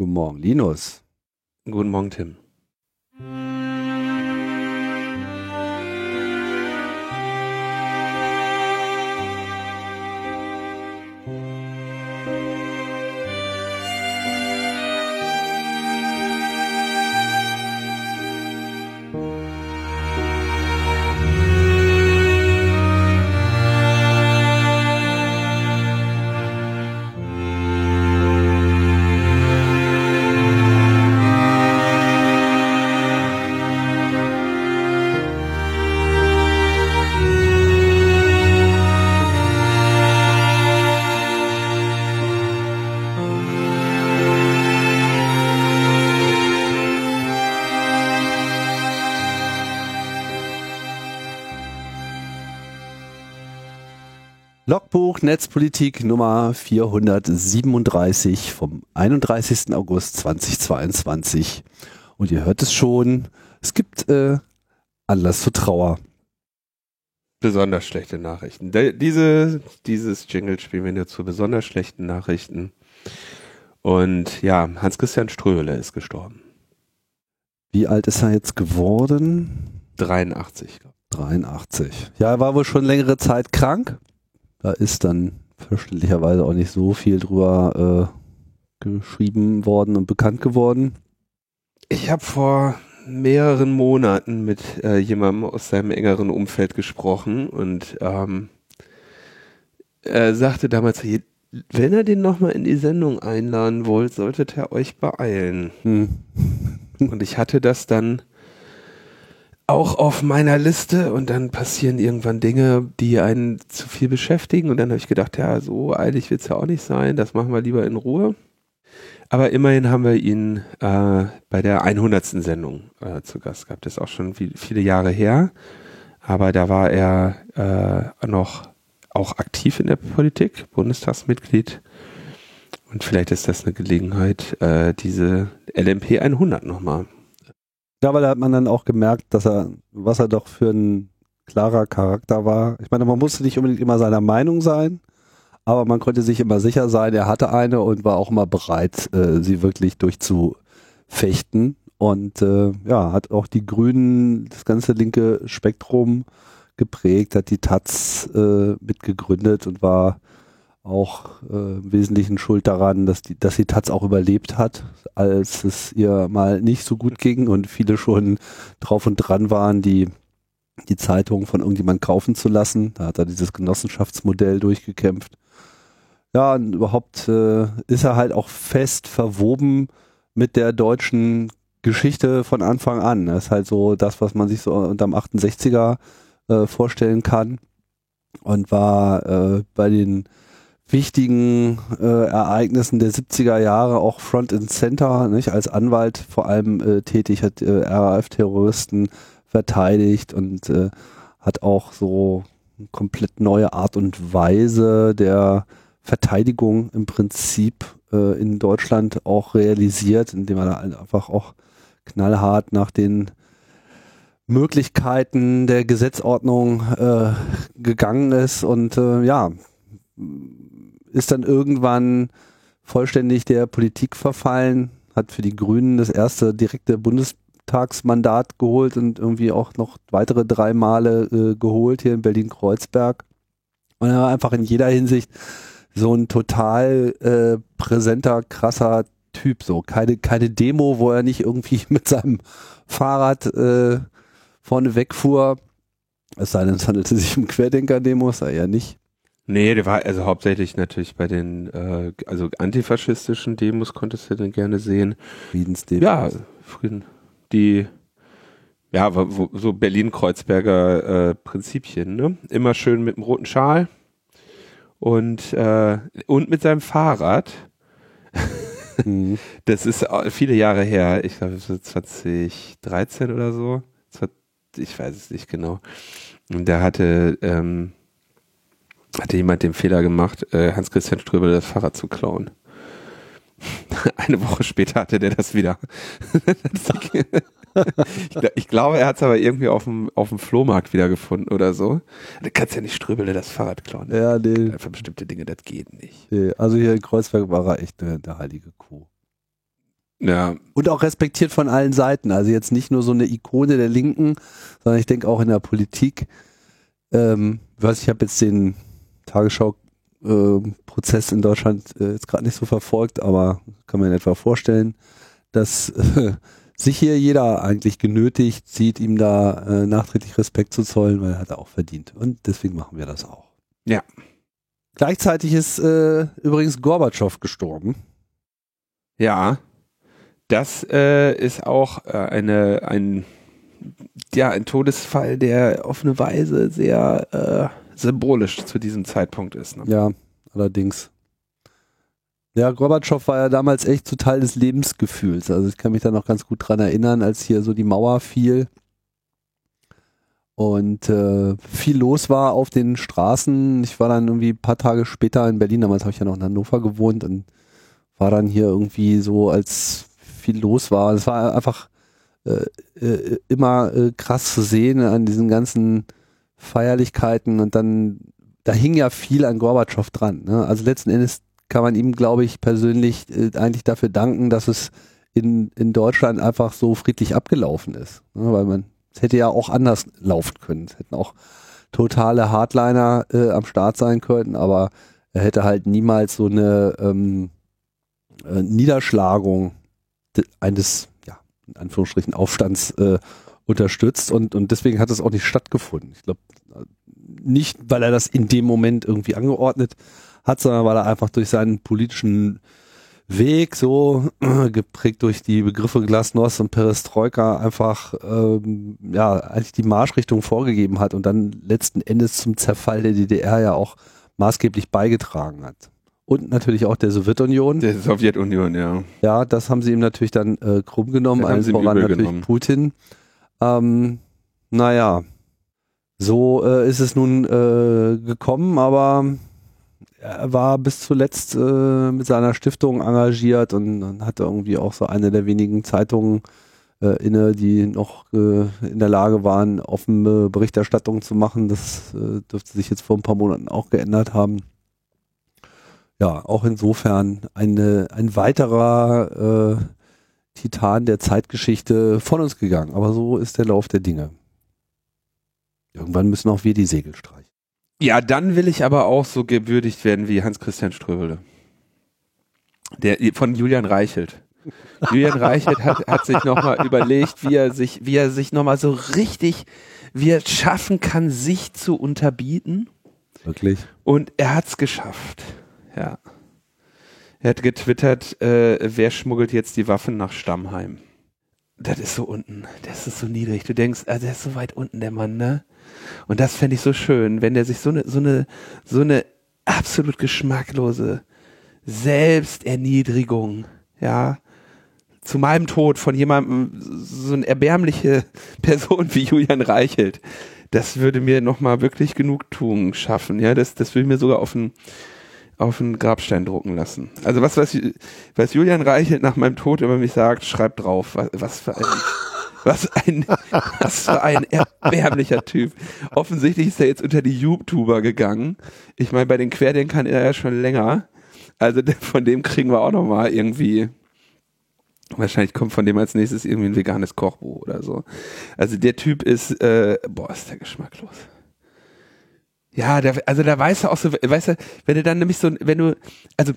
Guten Morgen, Linus. Guten Morgen, Tim. Netzpolitik Nummer 437 vom 31. August 2022. Und ihr hört es schon, es gibt äh, Anlass zur Trauer. Besonders schlechte Nachrichten. De diese, dieses Jingle spielen wir nur zu besonders schlechten Nachrichten. Und ja, Hans-Christian Ströhle ist gestorben. Wie alt ist er jetzt geworden? 83. 83. Ja, er war wohl schon längere Zeit krank. Da ist dann verständlicherweise auch nicht so viel drüber äh, geschrieben worden und bekannt geworden. Ich habe vor mehreren Monaten mit äh, jemandem aus seinem engeren Umfeld gesprochen und ähm, er sagte damals, wenn er den nochmal in die Sendung einladen wollt, solltet ihr euch beeilen. Hm. Und ich hatte das dann auch auf meiner Liste und dann passieren irgendwann Dinge, die einen zu viel beschäftigen und dann habe ich gedacht, ja, so eilig wird es ja auch nicht sein, das machen wir lieber in Ruhe. Aber immerhin haben wir ihn äh, bei der 100. Sendung äh, zu Gast gehabt. Das ist auch schon viel, viele Jahre her, aber da war er äh, noch auch aktiv in der Politik, Bundestagsmitglied. Und vielleicht ist das eine Gelegenheit, äh, diese LMP 100 nochmal ja, weil da hat man dann auch gemerkt, dass er, was er doch für ein klarer Charakter war. Ich meine, man musste nicht unbedingt immer seiner Meinung sein, aber man konnte sich immer sicher sein, er hatte eine und war auch immer bereit, äh, sie wirklich durchzufechten. Und äh, ja, hat auch die Grünen, das ganze linke Spektrum geprägt, hat die Taz äh, mitgegründet und war auch äh, im Wesentlichen schuld daran, dass die, dass die Taz auch überlebt hat, als es ihr mal nicht so gut ging und viele schon drauf und dran waren, die die Zeitung von irgendjemand kaufen zu lassen. Da hat er dieses Genossenschaftsmodell durchgekämpft. Ja, und überhaupt äh, ist er halt auch fest verwoben mit der deutschen Geschichte von Anfang an. Das ist halt so das, was man sich so unterm 68er äh, vorstellen kann. Und war äh, bei den wichtigen äh, Ereignissen der 70er Jahre auch Front and Center, nicht, als Anwalt vor allem äh, tätig, hat äh, RAF-Terroristen verteidigt und äh, hat auch so eine komplett neue Art und Weise der Verteidigung im Prinzip äh, in Deutschland auch realisiert, indem er einfach auch knallhart nach den Möglichkeiten der Gesetzordnung äh, gegangen ist und äh, ja, ist dann irgendwann vollständig der Politik verfallen, hat für die Grünen das erste direkte Bundestagsmandat geholt und irgendwie auch noch weitere drei Male äh, geholt hier in Berlin-Kreuzberg. Und er war einfach in jeder Hinsicht so ein total äh, präsenter, krasser Typ. So keine, keine Demo, wo er nicht irgendwie mit seinem Fahrrad äh, vorne wegfuhr. Es sei denn, es handelte sich um Querdenker-Demos, ja nicht. Nee, der war also hauptsächlich natürlich bei den äh, also antifaschistischen Demos konntest du dann gerne sehen. Friedensdemos. Ja, Frieden. Die ja, wo, so Berlin-Kreuzberger äh, Prinzipien, ne? Immer schön mit dem roten Schal und äh, und mit seinem Fahrrad. mhm. Das ist viele Jahre her, ich glaube so 2013 oder so. Ich weiß es nicht genau. Und der hatte ähm, hatte jemand den Fehler gemacht, äh, Hans-Christian Ströbel das Fahrrad zu klauen. Eine Woche später hatte der das wieder. ich, glaube, er hat es aber irgendwie auf dem, auf dem Flohmarkt wiedergefunden oder so. Du kannst ja nicht Ströbel das Fahrrad klauen. Ja, nee. Für bestimmte Dinge, das geht nicht. Nee, also hier in Kreuzberg war er echt der, der heilige Kuh. Ja. Und auch respektiert von allen Seiten. Also jetzt nicht nur so eine Ikone der Linken, sondern ich denke auch in der Politik. Ähm, weiß ich habe jetzt den Tagesschau-Prozess äh, in Deutschland äh, jetzt gerade nicht so verfolgt, aber kann man etwa vorstellen, dass äh, sich hier jeder eigentlich genötigt sieht, ihm da äh, nachträglich Respekt zu zollen, weil er hat er auch verdient. Und deswegen machen wir das auch. Ja. Gleichzeitig ist äh, übrigens Gorbatschow gestorben. Ja. Das äh, ist auch äh, eine, ein, ja, ein Todesfall, der auf eine Weise sehr symbolisch zu diesem Zeitpunkt ist. Ne? Ja, allerdings. Ja, Gorbatschow war ja damals echt zu Teil des Lebensgefühls. Also ich kann mich da noch ganz gut dran erinnern, als hier so die Mauer fiel und äh, viel los war auf den Straßen. Ich war dann irgendwie ein paar Tage später in Berlin, damals habe ich ja noch in Hannover gewohnt und war dann hier irgendwie so, als viel los war. Es war einfach äh, äh, immer äh, krass zu sehen an diesen ganzen Feierlichkeiten und dann, da hing ja viel an Gorbatschow dran. Ne? Also letzten Endes kann man ihm, glaube ich, persönlich äh, eigentlich dafür danken, dass es in, in Deutschland einfach so friedlich abgelaufen ist. Ne? Weil man, es hätte ja auch anders laufen können. Es hätten auch totale Hardliner äh, am Start sein können, aber er hätte halt niemals so eine ähm, äh, Niederschlagung eines, ja, in Anführungsstrichen Aufstands äh, unterstützt und, und deswegen hat es auch nicht stattgefunden. Ich glaube, nicht, weil er das in dem Moment irgendwie angeordnet hat, sondern weil er einfach durch seinen politischen Weg so geprägt durch die Begriffe Glasnost und Perestroika einfach ähm, ja eigentlich die Marschrichtung vorgegeben hat und dann letzten Endes zum Zerfall der DDR ja auch maßgeblich beigetragen hat und natürlich auch der Sowjetunion. Der Sowjetunion, ja. Ja, das haben sie ihm natürlich dann äh, krumm genommen, allen voran natürlich genommen. Putin. Ähm, naja, so äh, ist es nun äh, gekommen, aber er war bis zuletzt äh, mit seiner Stiftung engagiert und, und hatte irgendwie auch so eine der wenigen Zeitungen äh, inne, die noch äh, in der Lage waren, offene Berichterstattung zu machen. Das äh, dürfte sich jetzt vor ein paar Monaten auch geändert haben ja, auch insofern eine, ein weiterer äh, Titan der Zeitgeschichte von uns gegangen. Aber so ist der Lauf der Dinge. Irgendwann müssen auch wir die Segel streichen. Ja, dann will ich aber auch so gewürdigt werden wie Hans-Christian Ströbele. Der, von Julian Reichelt. Julian Reichelt hat, hat sich nochmal überlegt, wie er sich, wie er sich nochmal so richtig, wie er schaffen kann, sich zu unterbieten. Wirklich? Und er hat's geschafft. Ja. Er hat getwittert, äh, wer schmuggelt jetzt die Waffen nach Stammheim? Das ist so unten. Das ist so niedrig. Du denkst, also der ist so weit unten, der Mann, ne? Und das fände ich so schön, wenn der sich so eine, so eine, so eine absolut geschmacklose Selbsterniedrigung, ja, zu meinem Tod von jemandem, so eine erbärmliche Person wie Julian Reichelt, das würde mir nochmal wirklich Genugtuung schaffen, ja, das, das würde mir sogar auf ein, auf einen Grabstein drucken lassen. Also was, was, was Julian Reichelt nach meinem Tod über mich sagt, schreibt drauf. Was, was für ein, was ein, was für ein erbärmlicher Typ. Offensichtlich ist er jetzt unter die YouTuber gegangen. Ich meine, bei den Querdenkern ist er ja schon länger. Also von dem kriegen wir auch noch mal irgendwie Wahrscheinlich kommt von dem als nächstes irgendwie ein veganes Kochbuch oder so. Also der Typ ist, äh, boah, ist der geschmacklos. Ja, der, also da weißt du auch so, weißt du, wenn du dann nämlich so, wenn du, also,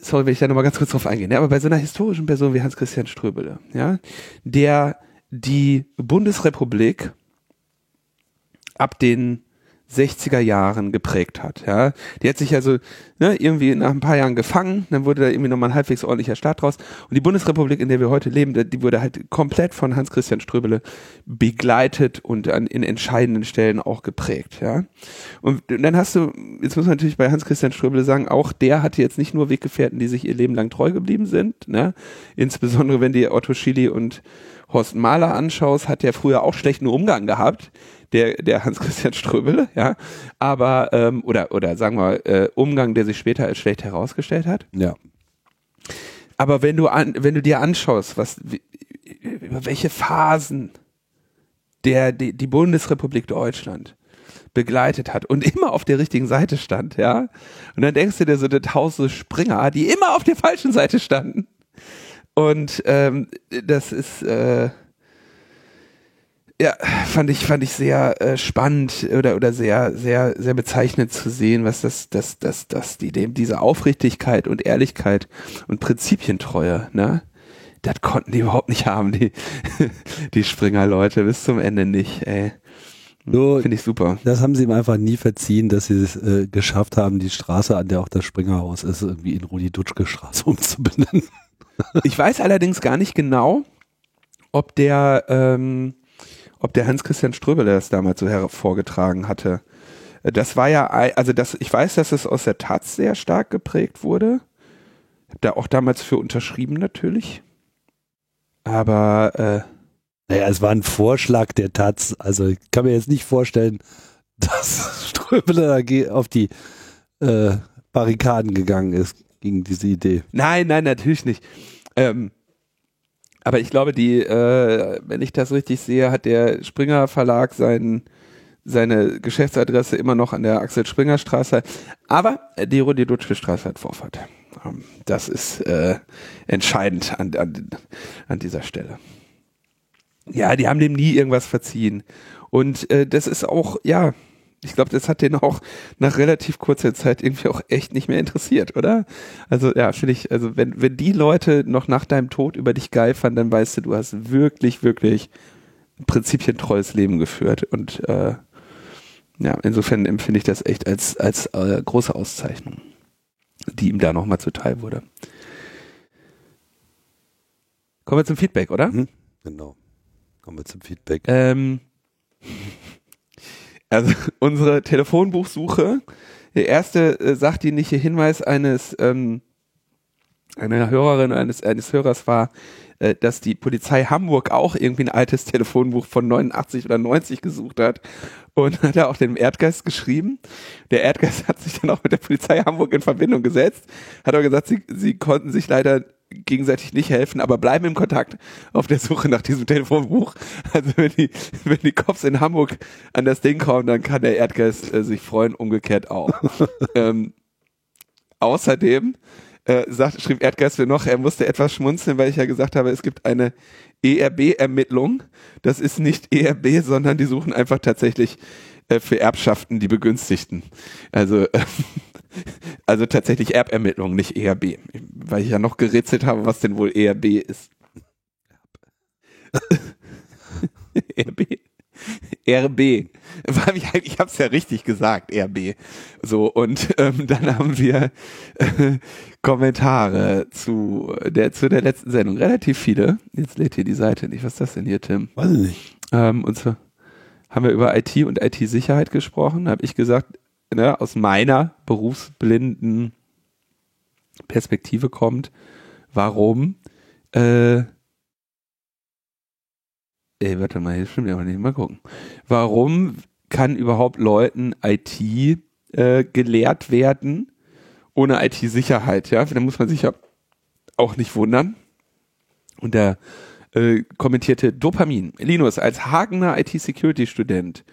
sorry, wenn ich da nochmal ganz kurz drauf eingehe, ne, aber bei so einer historischen Person wie Hans-Christian Ströbele, ja, der die Bundesrepublik ab den 60er Jahren geprägt hat. Ja, die hat sich also ne, irgendwie nach ein paar Jahren gefangen, dann wurde da irgendwie nochmal ein halbwegs ordentlicher Staat draus. Und die Bundesrepublik, in der wir heute leben, die wurde halt komplett von Hans-Christian Ströbele begleitet und an, in entscheidenden Stellen auch geprägt. Ja, und dann hast du, jetzt muss man natürlich bei Hans-Christian Ströbele sagen, auch der hatte jetzt nicht nur Weggefährten, die sich ihr Leben lang treu geblieben sind. Ne? Insbesondere wenn die Otto Schily und Horst Mahler anschaust, hat der früher auch schlechten Umgang gehabt der, der Hans-Christian Ströbele, ja. Aber, ähm, oder, oder sagen wir, äh, Umgang, der sich später als schlecht herausgestellt hat. Ja. Aber wenn du an, wenn du dir anschaust, was, wie, über welche Phasen der, die, die Bundesrepublik Deutschland begleitet hat und immer auf der richtigen Seite stand, ja. Und dann denkst du dir so, das Haus so Springer, die immer auf der falschen Seite standen. Und ähm, das ist äh, ja, fand ich, fand ich sehr äh, spannend oder, oder sehr, sehr, sehr bezeichnend zu sehen, was das, das, das, das, die, dem, diese Aufrichtigkeit und Ehrlichkeit und Prinzipientreue, ne? Das konnten die überhaupt nicht haben, die, die Springer-Leute, bis zum Ende nicht, ey. So, Finde ich super. Das haben sie ihm einfach nie verziehen, dass sie es äh, geschafft haben, die Straße, an der auch das Springerhaus ist, irgendwie in Rudi-Dutschke-Straße umzubenennen. Ich weiß allerdings gar nicht genau, ob der, ähm, ob der Hans-Christian Ströbele das damals so hervorgetragen hatte. Das war ja, also das, ich weiß, dass es aus der Taz sehr stark geprägt wurde. Hab da auch damals für unterschrieben natürlich. Aber äh, naja, es war ein Vorschlag der Taz. Also ich kann mir jetzt nicht vorstellen, dass Ströbele da auf die äh, Barrikaden gegangen ist gegen diese Idee. Nein, nein, natürlich nicht. Ähm, aber ich glaube, die, äh, wenn ich das richtig sehe, hat der Springer Verlag seinen, seine Geschäftsadresse immer noch an der Axel Springer Straße. Aber die Rudi Dutschke Straße hat Vorfahrt. Ähm, das ist äh, entscheidend an, an, an dieser Stelle. Ja, die haben dem nie irgendwas verziehen. Und äh, das ist auch, ja, ich glaube, das hat den auch nach relativ kurzer Zeit irgendwie auch echt nicht mehr interessiert, oder? Also ja, finde ich, also wenn, wenn die Leute noch nach deinem Tod über dich geifern, dann weißt du, du hast wirklich, wirklich ein prinzipientreues Leben geführt. Und äh, ja, insofern empfinde ich das echt als, als äh, große Auszeichnung, die ihm da nochmal zuteil wurde. Kommen wir zum Feedback, oder? Mhm, genau. Kommen wir zum Feedback. Ähm, also unsere Telefonbuchsuche, der erste äh, sachdienliche Hinweis eines ähm, einer Hörerin eines eines Hörers war, äh, dass die Polizei Hamburg auch irgendwie ein altes Telefonbuch von 89 oder 90 gesucht hat und hat er auch dem Erdgeist geschrieben. Der Erdgeist hat sich dann auch mit der Polizei Hamburg in Verbindung gesetzt, hat aber gesagt, sie, sie konnten sich leider gegenseitig nicht helfen, aber bleiben im Kontakt auf der Suche nach diesem Telefonbuch. Also wenn die, wenn die Cops in Hamburg an das Ding kommen, dann kann der Erdgeist äh, sich freuen, umgekehrt auch. ähm, außerdem äh, sagt, schrieb Erdgeist mir noch, er musste etwas schmunzeln, weil ich ja gesagt habe, es gibt eine ERB-Ermittlung. Das ist nicht ERB, sondern die suchen einfach tatsächlich äh, für Erbschaften die Begünstigten. Also äh, also tatsächlich Erbermittlung, nicht ERB. Weil ich ja noch gerätselt habe, was denn wohl ERB ist. ERB. RB. Ich habe es ja richtig gesagt, RB. So, und ähm, dann haben wir äh, Kommentare zu der, zu der letzten Sendung. Relativ viele. Jetzt lädt hier die Seite nicht. Was ist das denn hier, Tim? Weiß ich nicht. Ähm, und zwar haben wir über IT und IT-Sicherheit gesprochen. habe ich gesagt, ne, aus meiner berufsblinden Perspektive kommt, warum äh, ey, warte mal, hier stimmt aber nicht, mal gucken. Warum kann überhaupt Leuten IT äh, gelehrt werden ohne IT-Sicherheit? Ja, da muss man sich ja auch nicht wundern. Und der äh, kommentierte Dopamin. Linus, als Hagener IT-Security-Student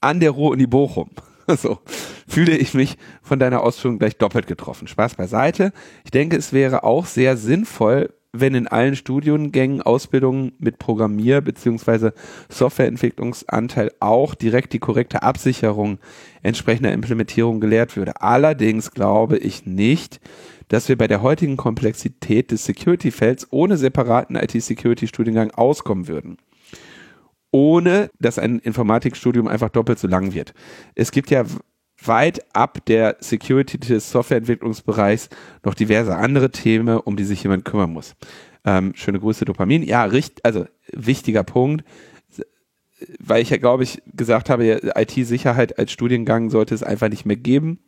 an der Ruhr-Uni Bochum so fühle ich mich von deiner Ausführung gleich doppelt getroffen. Spaß beiseite. Ich denke, es wäre auch sehr sinnvoll, wenn in allen Studiengängen Ausbildungen mit Programmier- bzw. Softwareentwicklungsanteil auch direkt die korrekte Absicherung entsprechender Implementierung gelehrt würde. Allerdings glaube ich nicht, dass wir bei der heutigen Komplexität des Security-Felds ohne separaten IT-Security-Studiengang auskommen würden ohne dass ein Informatikstudium einfach doppelt so lang wird. Es gibt ja weit ab der Security des Softwareentwicklungsbereichs noch diverse andere Themen, um die sich jemand kümmern muss. Ähm, schöne Grüße, Dopamin. Ja, richtig, also wichtiger Punkt, weil ich ja, glaube ich, gesagt habe, IT-Sicherheit als Studiengang sollte es einfach nicht mehr geben.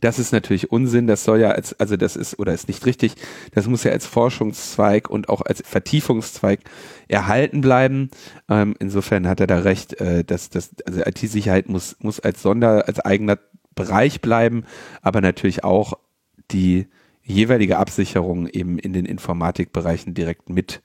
Das ist natürlich Unsinn, das soll ja als, also das ist, oder ist nicht richtig, das muss ja als Forschungszweig und auch als Vertiefungszweig erhalten bleiben. Ähm, insofern hat er da recht, äh, dass das, also IT-Sicherheit muss, muss als Sonder, als eigener Bereich bleiben, aber natürlich auch die jeweilige Absicherung eben in den Informatikbereichen direkt mit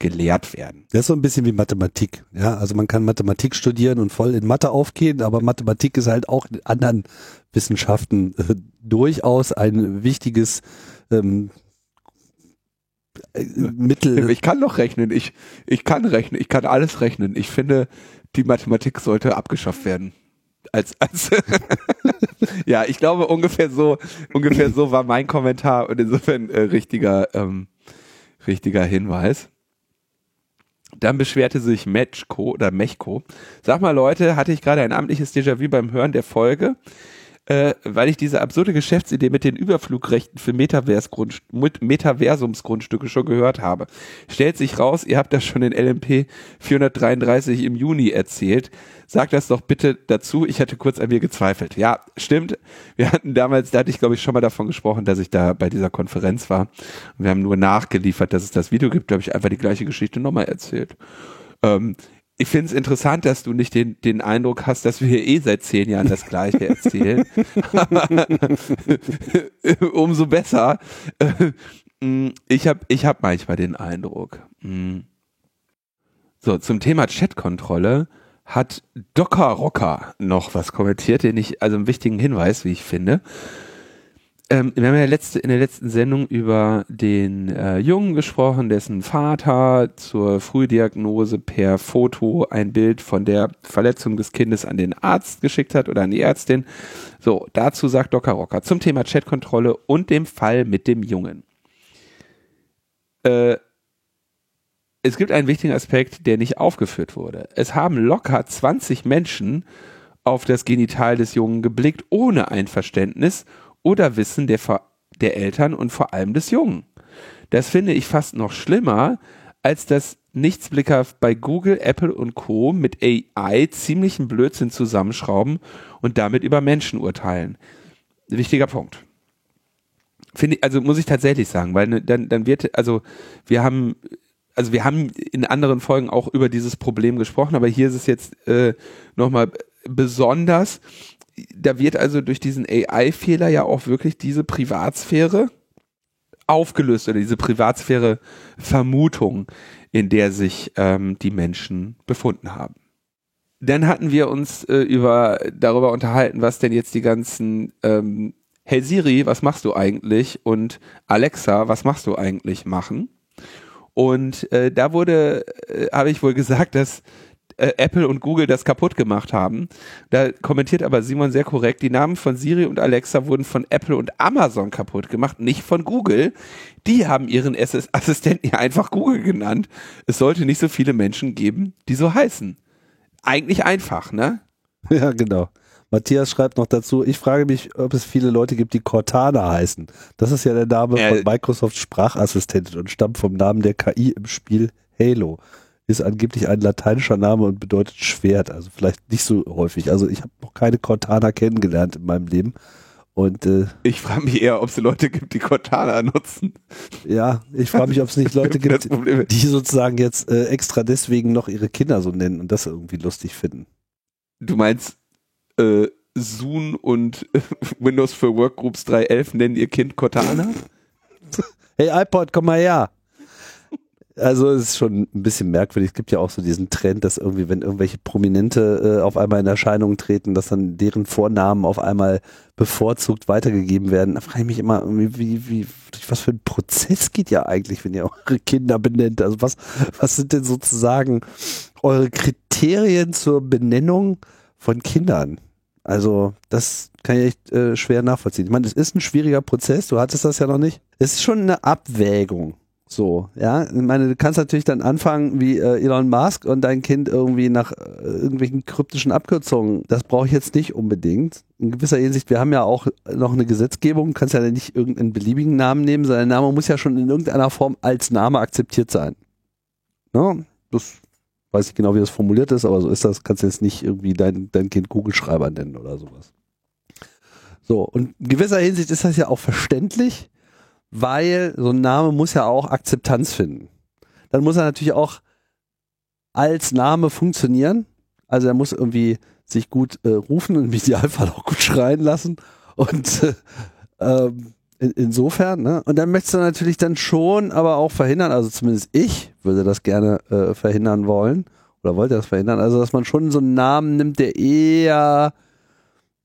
gelehrt werden. Das ist so ein bisschen wie Mathematik. Ja, also man kann Mathematik studieren und voll in Mathe aufgehen, aber Mathematik ist halt auch in anderen Wissenschaften äh, durchaus ein wichtiges ähm, Mittel. Ich kann doch rechnen. Ich, ich kann rechnen. Ich kann alles rechnen. Ich finde, die Mathematik sollte abgeschafft werden. Als, als ja, ich glaube ungefähr so, ungefähr so war mein Kommentar und insofern äh, richtiger, ähm, richtiger Hinweis. Dann beschwerte sich Mechko oder Mechko. Sag mal Leute, hatte ich gerade ein amtliches Déjà-vu beim Hören der Folge? Äh, weil ich diese absurde Geschäftsidee mit den Überflugrechten für Metaversumsgrundstücke schon gehört habe. Stellt sich raus, ihr habt das schon in LMP 433 im Juni erzählt. Sagt das doch bitte dazu. Ich hatte kurz an mir gezweifelt. Ja, stimmt. Wir hatten damals, da hatte ich glaube ich schon mal davon gesprochen, dass ich da bei dieser Konferenz war. Wir haben nur nachgeliefert, dass es das Video gibt. Da habe ich einfach die gleiche Geschichte nochmal erzählt. Ähm, ich finde es interessant, dass du nicht den, den Eindruck hast, dass wir hier eh seit zehn Jahren das Gleiche erzählen. Umso besser. Ich habe ich hab manchmal den Eindruck. So, zum Thema Chatkontrolle hat Docker Rocker noch was kommentiert, den ich, also einen wichtigen Hinweis, wie ich finde ähm, wir haben ja letzte, in der letzten Sendung über den äh, Jungen gesprochen, dessen Vater zur Frühdiagnose per Foto ein Bild von der Verletzung des Kindes an den Arzt geschickt hat oder an die Ärztin. So, dazu sagt Docker Rocker zum Thema Chatkontrolle und dem Fall mit dem Jungen. Äh, es gibt einen wichtigen Aspekt, der nicht aufgeführt wurde. Es haben locker 20 Menschen auf das Genital des Jungen geblickt, ohne Einverständnis oder Wissen der, der Eltern und vor allem des Jungen. Das finde ich fast noch schlimmer, als das Nichtsblicker bei Google, Apple und Co. mit AI ziemlichen Blödsinn zusammenschrauben und damit über Menschen urteilen. Wichtiger Punkt. Finde ich, also muss ich tatsächlich sagen, weil ne, dann, dann wird, also wir haben, also wir haben in anderen Folgen auch über dieses Problem gesprochen, aber hier ist es jetzt äh, nochmal besonders, da wird also durch diesen AI-Fehler ja auch wirklich diese Privatsphäre aufgelöst oder diese Privatsphäre-Vermutung, in der sich ähm, die Menschen befunden haben. Dann hatten wir uns äh, über darüber unterhalten, was denn jetzt die ganzen ähm, Hey Siri, was machst du eigentlich? Und Alexa, was machst du eigentlich machen? Und äh, da wurde, äh, habe ich wohl gesagt, dass äh, Apple und Google das kaputt gemacht haben. Da kommentiert aber Simon sehr korrekt, die Namen von Siri und Alexa wurden von Apple und Amazon kaputt gemacht, nicht von Google. Die haben ihren Assistenten ja einfach Google genannt. Es sollte nicht so viele Menschen geben, die so heißen. Eigentlich einfach, ne? Ja, genau. Matthias schreibt noch dazu, ich frage mich, ob es viele Leute gibt, die Cortana heißen. Das ist ja der Name äh, von Microsoft Sprachassistentin und stammt vom Namen der KI im Spiel Halo ist angeblich ein lateinischer Name und bedeutet Schwert. Also vielleicht nicht so häufig. Also ich habe noch keine Cortana kennengelernt in meinem Leben. Und, äh, ich frage mich eher, ob es Leute gibt, die Cortana nutzen. Ja, ich frage mich, ob es nicht Leute gibt, die sozusagen jetzt äh, extra deswegen noch ihre Kinder so nennen und das irgendwie lustig finden. Du meinst, äh, Zoom und Windows für Workgroups 3.11 nennen ihr Kind Cortana? Hey iPod, komm mal her. Also es ist schon ein bisschen merkwürdig. Es gibt ja auch so diesen Trend, dass irgendwie, wenn irgendwelche Prominente äh, auf einmal in Erscheinung treten, dass dann deren Vornamen auf einmal bevorzugt weitergegeben werden. Da frage ich mich immer, wie, wie, durch was für ein Prozess geht ja eigentlich, wenn ihr eure Kinder benennt? Also was, was sind denn sozusagen eure Kriterien zur Benennung von Kindern? Also das kann ich echt äh, schwer nachvollziehen. Ich meine, es ist ein schwieriger Prozess, du hattest das ja noch nicht. Es ist schon eine Abwägung. So, ja. Ich meine, du kannst natürlich dann anfangen wie äh, Elon Musk und dein Kind irgendwie nach äh, irgendwelchen kryptischen Abkürzungen. Das brauche ich jetzt nicht unbedingt. In gewisser Hinsicht, wir haben ja auch noch eine Gesetzgebung, du kannst ja nicht irgendeinen beliebigen Namen nehmen, sondern der Name muss ja schon in irgendeiner Form als Name akzeptiert sein. Ne? Das weiß ich genau, wie das formuliert ist, aber so ist das. Kannst jetzt nicht irgendwie dein, dein Kind Kugelschreiber nennen oder sowas. So, und in gewisser Hinsicht ist das ja auch verständlich weil so ein Name muss ja auch Akzeptanz finden. Dann muss er natürlich auch als Name funktionieren. Also er muss irgendwie sich gut äh, rufen und im Idealfall auch gut schreien lassen. Und äh, ähm, in, insofern, ne? Und dann möchtest du natürlich dann schon aber auch verhindern, also zumindest ich würde das gerne äh, verhindern wollen oder wollte das verhindern, also dass man schon so einen Namen nimmt, der eher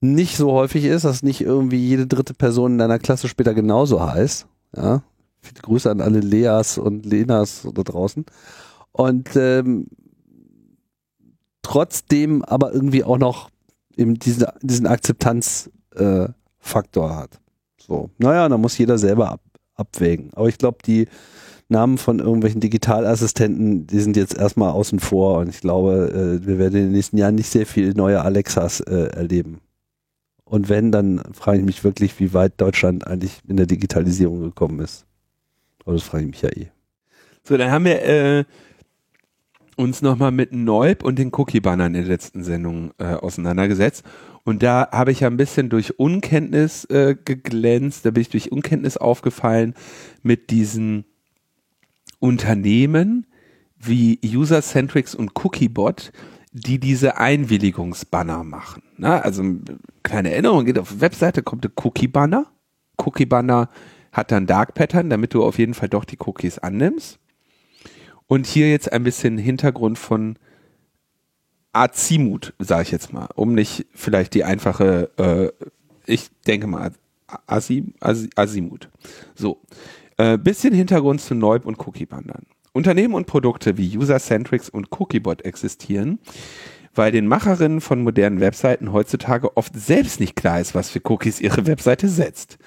nicht so häufig ist, dass nicht irgendwie jede dritte Person in deiner Klasse später genauso heißt, ja, viele Grüße an alle Leas und Lenas da draußen. Und ähm, trotzdem aber irgendwie auch noch eben diesen, diesen Akzeptanzfaktor äh, hat. So, naja, da muss jeder selber ab, abwägen. Aber ich glaube, die Namen von irgendwelchen Digitalassistenten, die sind jetzt erstmal außen vor und ich glaube, äh, wir werden in den nächsten Jahren nicht sehr viele neue Alexas äh, erleben. Und wenn, dann frage ich mich wirklich, wie weit Deutschland eigentlich in der Digitalisierung gekommen ist. Aber das frage ich mich ja eh. So, dann haben wir äh, uns nochmal mit Neub und den Cookie-Bannern in der letzten Sendung äh, auseinandergesetzt. Und da habe ich ja ein bisschen durch Unkenntnis äh, geglänzt, da bin ich durch Unkenntnis aufgefallen mit diesen Unternehmen wie User-Centrics und Cookiebot, die diese Einwilligungsbanner machen. Na, also kleine Erinnerung, geht auf die Webseite, kommt der Cookie-Banner. Cookie-Banner hat dann Dark Pattern, damit du auf jeden Fall doch die Cookies annimmst. Und hier jetzt ein bisschen Hintergrund von Azimut, sage ich jetzt mal, um nicht vielleicht die einfache, äh, ich denke mal Azim, Azimut. So, äh, bisschen Hintergrund zu Neub und Cookie-Bandern. Unternehmen und Produkte wie User-Centrics und Cookiebot existieren, weil den Macherinnen von modernen Webseiten heutzutage oft selbst nicht klar ist, was für Cookies ihre Webseite setzt.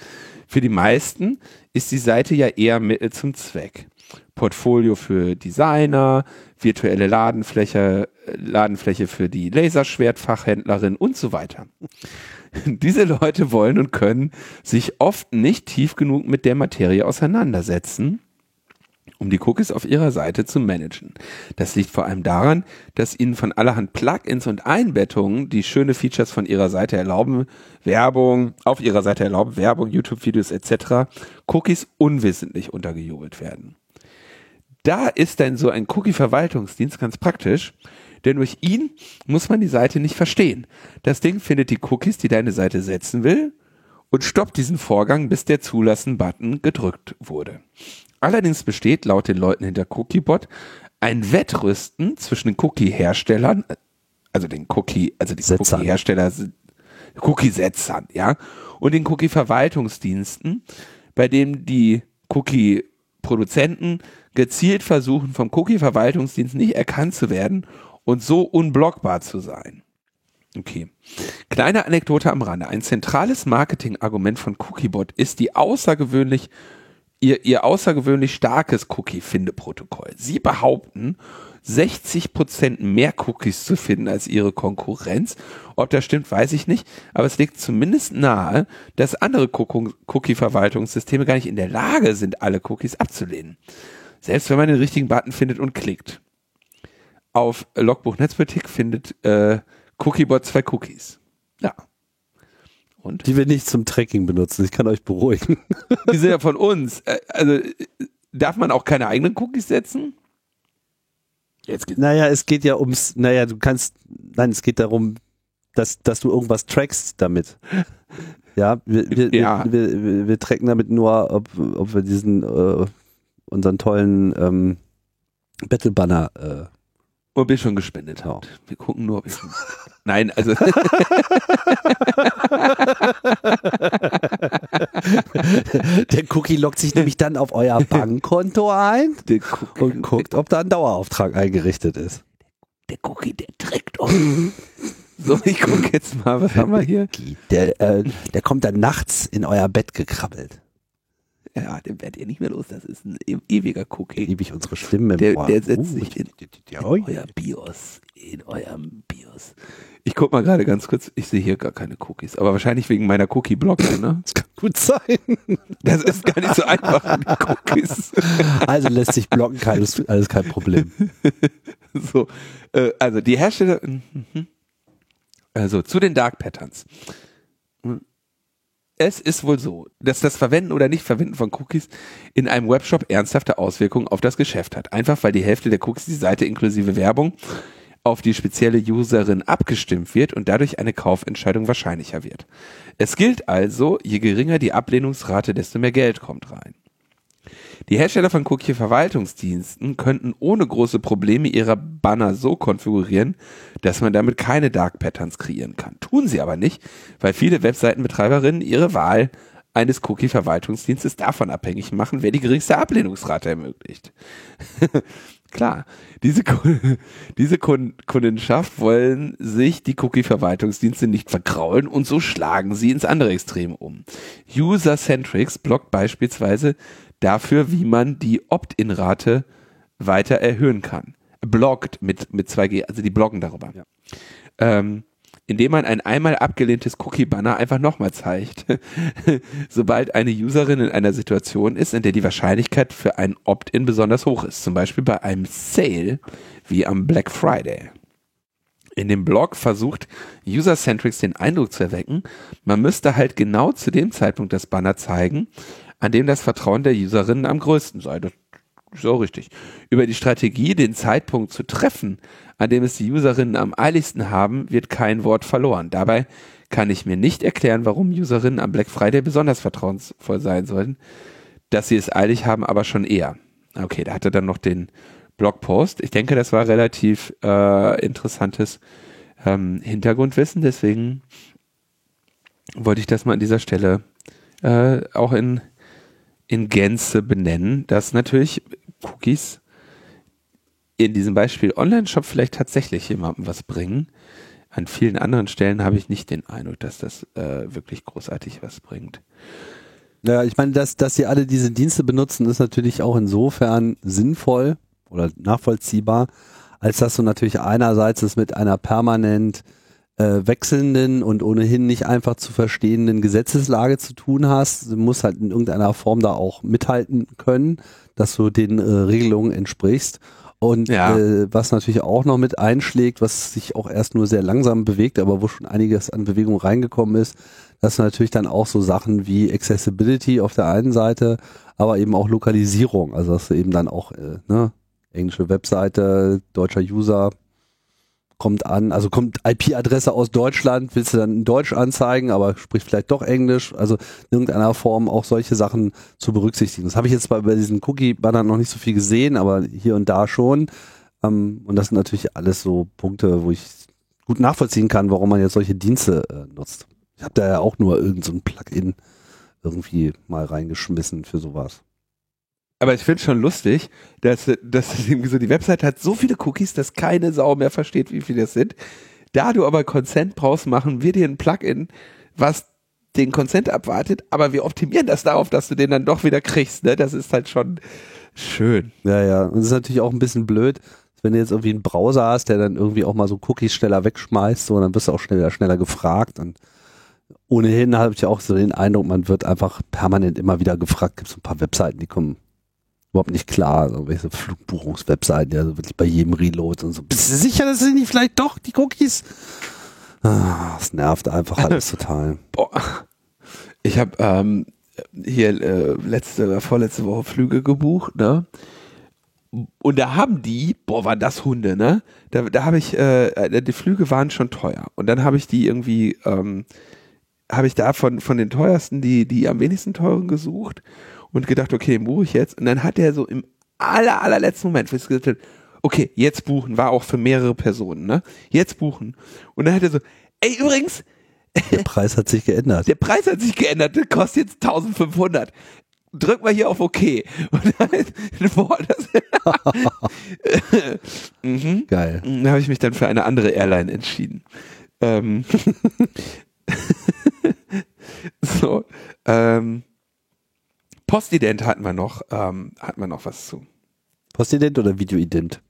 Für die meisten ist die Seite ja eher Mittel zum Zweck. Portfolio für Designer, virtuelle Ladenfläche, Ladenfläche für die Laserschwertfachhändlerin und so weiter. Diese Leute wollen und können sich oft nicht tief genug mit der Materie auseinandersetzen, um die Cookies auf ihrer Seite zu managen. Das liegt vor allem daran, dass ihnen von allerhand Plugins und Einbettungen, die schöne Features von ihrer Seite erlauben, Werbung, auf ihrer Seite erlauben, Werbung, YouTube-Videos etc., Cookies unwissentlich untergejubelt werden. Da ist dann so ein Cookie-Verwaltungsdienst ganz praktisch, denn durch ihn muss man die Seite nicht verstehen. Das Ding findet die Cookies, die deine Seite setzen will und stoppt diesen Vorgang, bis der Zulassen-Button gedrückt wurde. Allerdings besteht laut den Leuten hinter Cookiebot ein Wettrüsten zwischen den Cookie-Herstellern, also den Cookie, also die Cookie-Hersteller, Cookie-Setzern, ja, und den Cookie-Verwaltungsdiensten, bei dem die Cookie-Produzenten gezielt versuchen, vom Cookie-Verwaltungsdienst nicht erkannt zu werden und so unblockbar zu sein. Okay. Kleine Anekdote am Rande. Ein zentrales Marketingargument von Cookiebot ist die außergewöhnlich, ihr, ihr außergewöhnlich starkes Cookie-Findeprotokoll. Sie behaupten, 60% mehr Cookies zu finden als ihre Konkurrenz. Ob das stimmt, weiß ich nicht, aber es liegt zumindest nahe, dass andere Cookie-Verwaltungssysteme gar nicht in der Lage sind, alle Cookies abzulehnen. Selbst wenn man den richtigen Button findet und klickt. Auf Logbuch Netzpolitik findet äh, Cookiebot zwei Cookies. Ja. Und? Die wir nicht zum Tracking benutzen. Ich kann euch beruhigen. Die sind ja von uns. Also darf man auch keine eigenen Cookies setzen? Jetzt geht's. Naja, es geht ja ums, naja, du kannst, nein, es geht darum, dass, dass du irgendwas trackst damit. Ja, wir, wir, ja. wir, wir, wir tracken damit nur, ob, ob wir diesen äh, unseren tollen ähm, Battle Banner äh, ob ihr schon gespendet habt. Wir gucken nur, ob ihr schon. Nein, also. Der Cookie lockt sich nämlich dann auf euer Bankkonto ein und guckt, ob da ein Dauerauftrag eingerichtet ist. Der Cookie, der trägt euch. So, ich gucke jetzt mal, was haben wir hier? Der, äh, der kommt dann nachts in euer Bett gekrabbelt. Ja, den werdet ihr nicht mehr los. Das ist ein e ewiger Cookie. Ewig unsere Stimmen im der, Ohr. Der setzt uh, sich in, in euer BIOS. In eurem BIOS. Ich guck mal gerade ganz kurz. Ich sehe hier gar keine Cookies. Aber wahrscheinlich wegen meiner Cookie-Blocker, ne? Das kann gut sein. Das ist gar nicht so einfach mit Cookies. Also lässt sich blocken, alles, alles kein Problem. So, äh, also die Hersteller, mhm. also zu den Dark Patterns es ist wohl so, dass das Verwenden oder Nicht-Verwenden von Cookies in einem Webshop ernsthafte Auswirkungen auf das Geschäft hat. Einfach weil die Hälfte der Cookies die Seite inklusive Werbung auf die spezielle Userin abgestimmt wird und dadurch eine Kaufentscheidung wahrscheinlicher wird. Es gilt also, je geringer die Ablehnungsrate, desto mehr Geld kommt rein. Die Hersteller von Cookie-Verwaltungsdiensten könnten ohne große Probleme ihre Banner so konfigurieren, dass man damit keine Dark Patterns kreieren kann. Tun sie aber nicht, weil viele Webseitenbetreiberinnen ihre Wahl eines Cookie-Verwaltungsdienstes davon abhängig machen, wer die geringste Ablehnungsrate ermöglicht. Klar, diese, diese Kundenschaft wollen sich die Cookie-Verwaltungsdienste nicht verkraulen und so schlagen sie ins andere Extrem um. User-Centrics blockt beispielsweise dafür, wie man die Opt-in-Rate weiter erhöhen kann. Bloggt mit, mit 2G, also die bloggen darüber. Ja. Ähm, indem man ein einmal abgelehntes Cookie-Banner einfach nochmal zeigt. Sobald eine Userin in einer Situation ist, in der die Wahrscheinlichkeit für ein Opt-in besonders hoch ist. Zum Beispiel bei einem Sale wie am Black Friday. In dem Blog versucht User-Centrics den Eindruck zu erwecken, man müsste halt genau zu dem Zeitpunkt das Banner zeigen, an dem das Vertrauen der Userinnen am größten sei. Das ist auch richtig. Über die Strategie, den Zeitpunkt zu treffen, an dem es die Userinnen am eiligsten haben, wird kein Wort verloren. Dabei kann ich mir nicht erklären, warum Userinnen am Black Friday besonders vertrauensvoll sein sollten. Dass sie es eilig haben, aber schon eher. Okay, da hatte dann noch den Blogpost. Ich denke, das war relativ äh, interessantes ähm, Hintergrundwissen, deswegen wollte ich das mal an dieser Stelle äh, auch in, in Gänze benennen, dass natürlich Cookies in diesem Beispiel Online-Shop vielleicht tatsächlich jemandem was bringen. An vielen anderen Stellen habe ich nicht den Eindruck, dass das äh, wirklich großartig was bringt. Ja, ich meine, dass, dass sie alle diese Dienste benutzen, ist natürlich auch insofern sinnvoll oder nachvollziehbar, als dass du natürlich einerseits es mit einer permanent äh, wechselnden und ohnehin nicht einfach zu verstehenden Gesetzeslage zu tun hast. Du musst halt in irgendeiner Form da auch mithalten können, dass du den äh, Regelungen entsprichst. Und ja. äh, was natürlich auch noch mit einschlägt, was sich auch erst nur sehr langsam bewegt, aber wo schon einiges an Bewegung reingekommen ist, das sind natürlich dann auch so Sachen wie Accessibility auf der einen Seite, aber eben auch Lokalisierung. Also dass du eben dann auch äh, ne, englische Webseite, deutscher User, kommt an, also kommt IP-Adresse aus Deutschland, willst du dann in Deutsch anzeigen, aber spricht vielleicht doch Englisch, also in irgendeiner Form auch solche Sachen zu berücksichtigen. Das habe ich jetzt bei, bei diesen Cookie-Bannern noch nicht so viel gesehen, aber hier und da schon. Ähm, und das sind natürlich alles so Punkte, wo ich gut nachvollziehen kann, warum man jetzt solche Dienste äh, nutzt. Ich habe da ja auch nur irgendein so Plugin irgendwie mal reingeschmissen für sowas. Aber ich finde schon lustig, dass, dass irgendwie so die Website hat so viele Cookies, dass keine Sau mehr versteht, wie viele das sind. Da du aber Consent brauchst, machen wir dir ein Plugin, was den Consent abwartet, aber wir optimieren das darauf, dass du den dann doch wieder kriegst. Ne? Das ist halt schon schön. Ja, ja. Und es ist natürlich auch ein bisschen blöd, wenn du jetzt irgendwie einen Browser hast, der dann irgendwie auch mal so Cookies schneller wegschmeißt, so, dann wirst du auch schneller, schneller gefragt. Und ohnehin habe ich auch so den Eindruck, man wird einfach permanent immer wieder gefragt. Gibt es ein paar Webseiten, die kommen überhaupt nicht klar. So welche Flugbuchungswebseiten, ja, so wirklich bei jedem Reload und so. Bist du sicher, dass sie nicht vielleicht doch die Cookies? Ah, das nervt einfach alles total. Boah. Ich habe ähm, hier äh, letzte, vorletzte Woche Flüge gebucht, ne? Und da haben die, boah, waren das Hunde, ne? Da, da habe ich, äh, die Flüge waren schon teuer. Und dann habe ich die irgendwie, ähm, habe ich da von, von den teuersten die, die am wenigsten teuren gesucht und gedacht, okay, buche ich jetzt. Und dann hat er so im aller, allerletzten Moment gesagt, okay, jetzt buchen, war auch für mehrere Personen, ne? Jetzt buchen. Und dann hat er so, ey, übrigens, der Preis hat sich geändert. Der Preis hat sich geändert, der kostet jetzt 1500. Drück mal hier auf OK. Und dann, boah, das, mhm. Geil. Da habe ich mich dann für eine andere Airline entschieden. Ähm, so, ähm, Postident hatten wir noch, ähm, hatten wir noch was zu. Postident oder Videoident?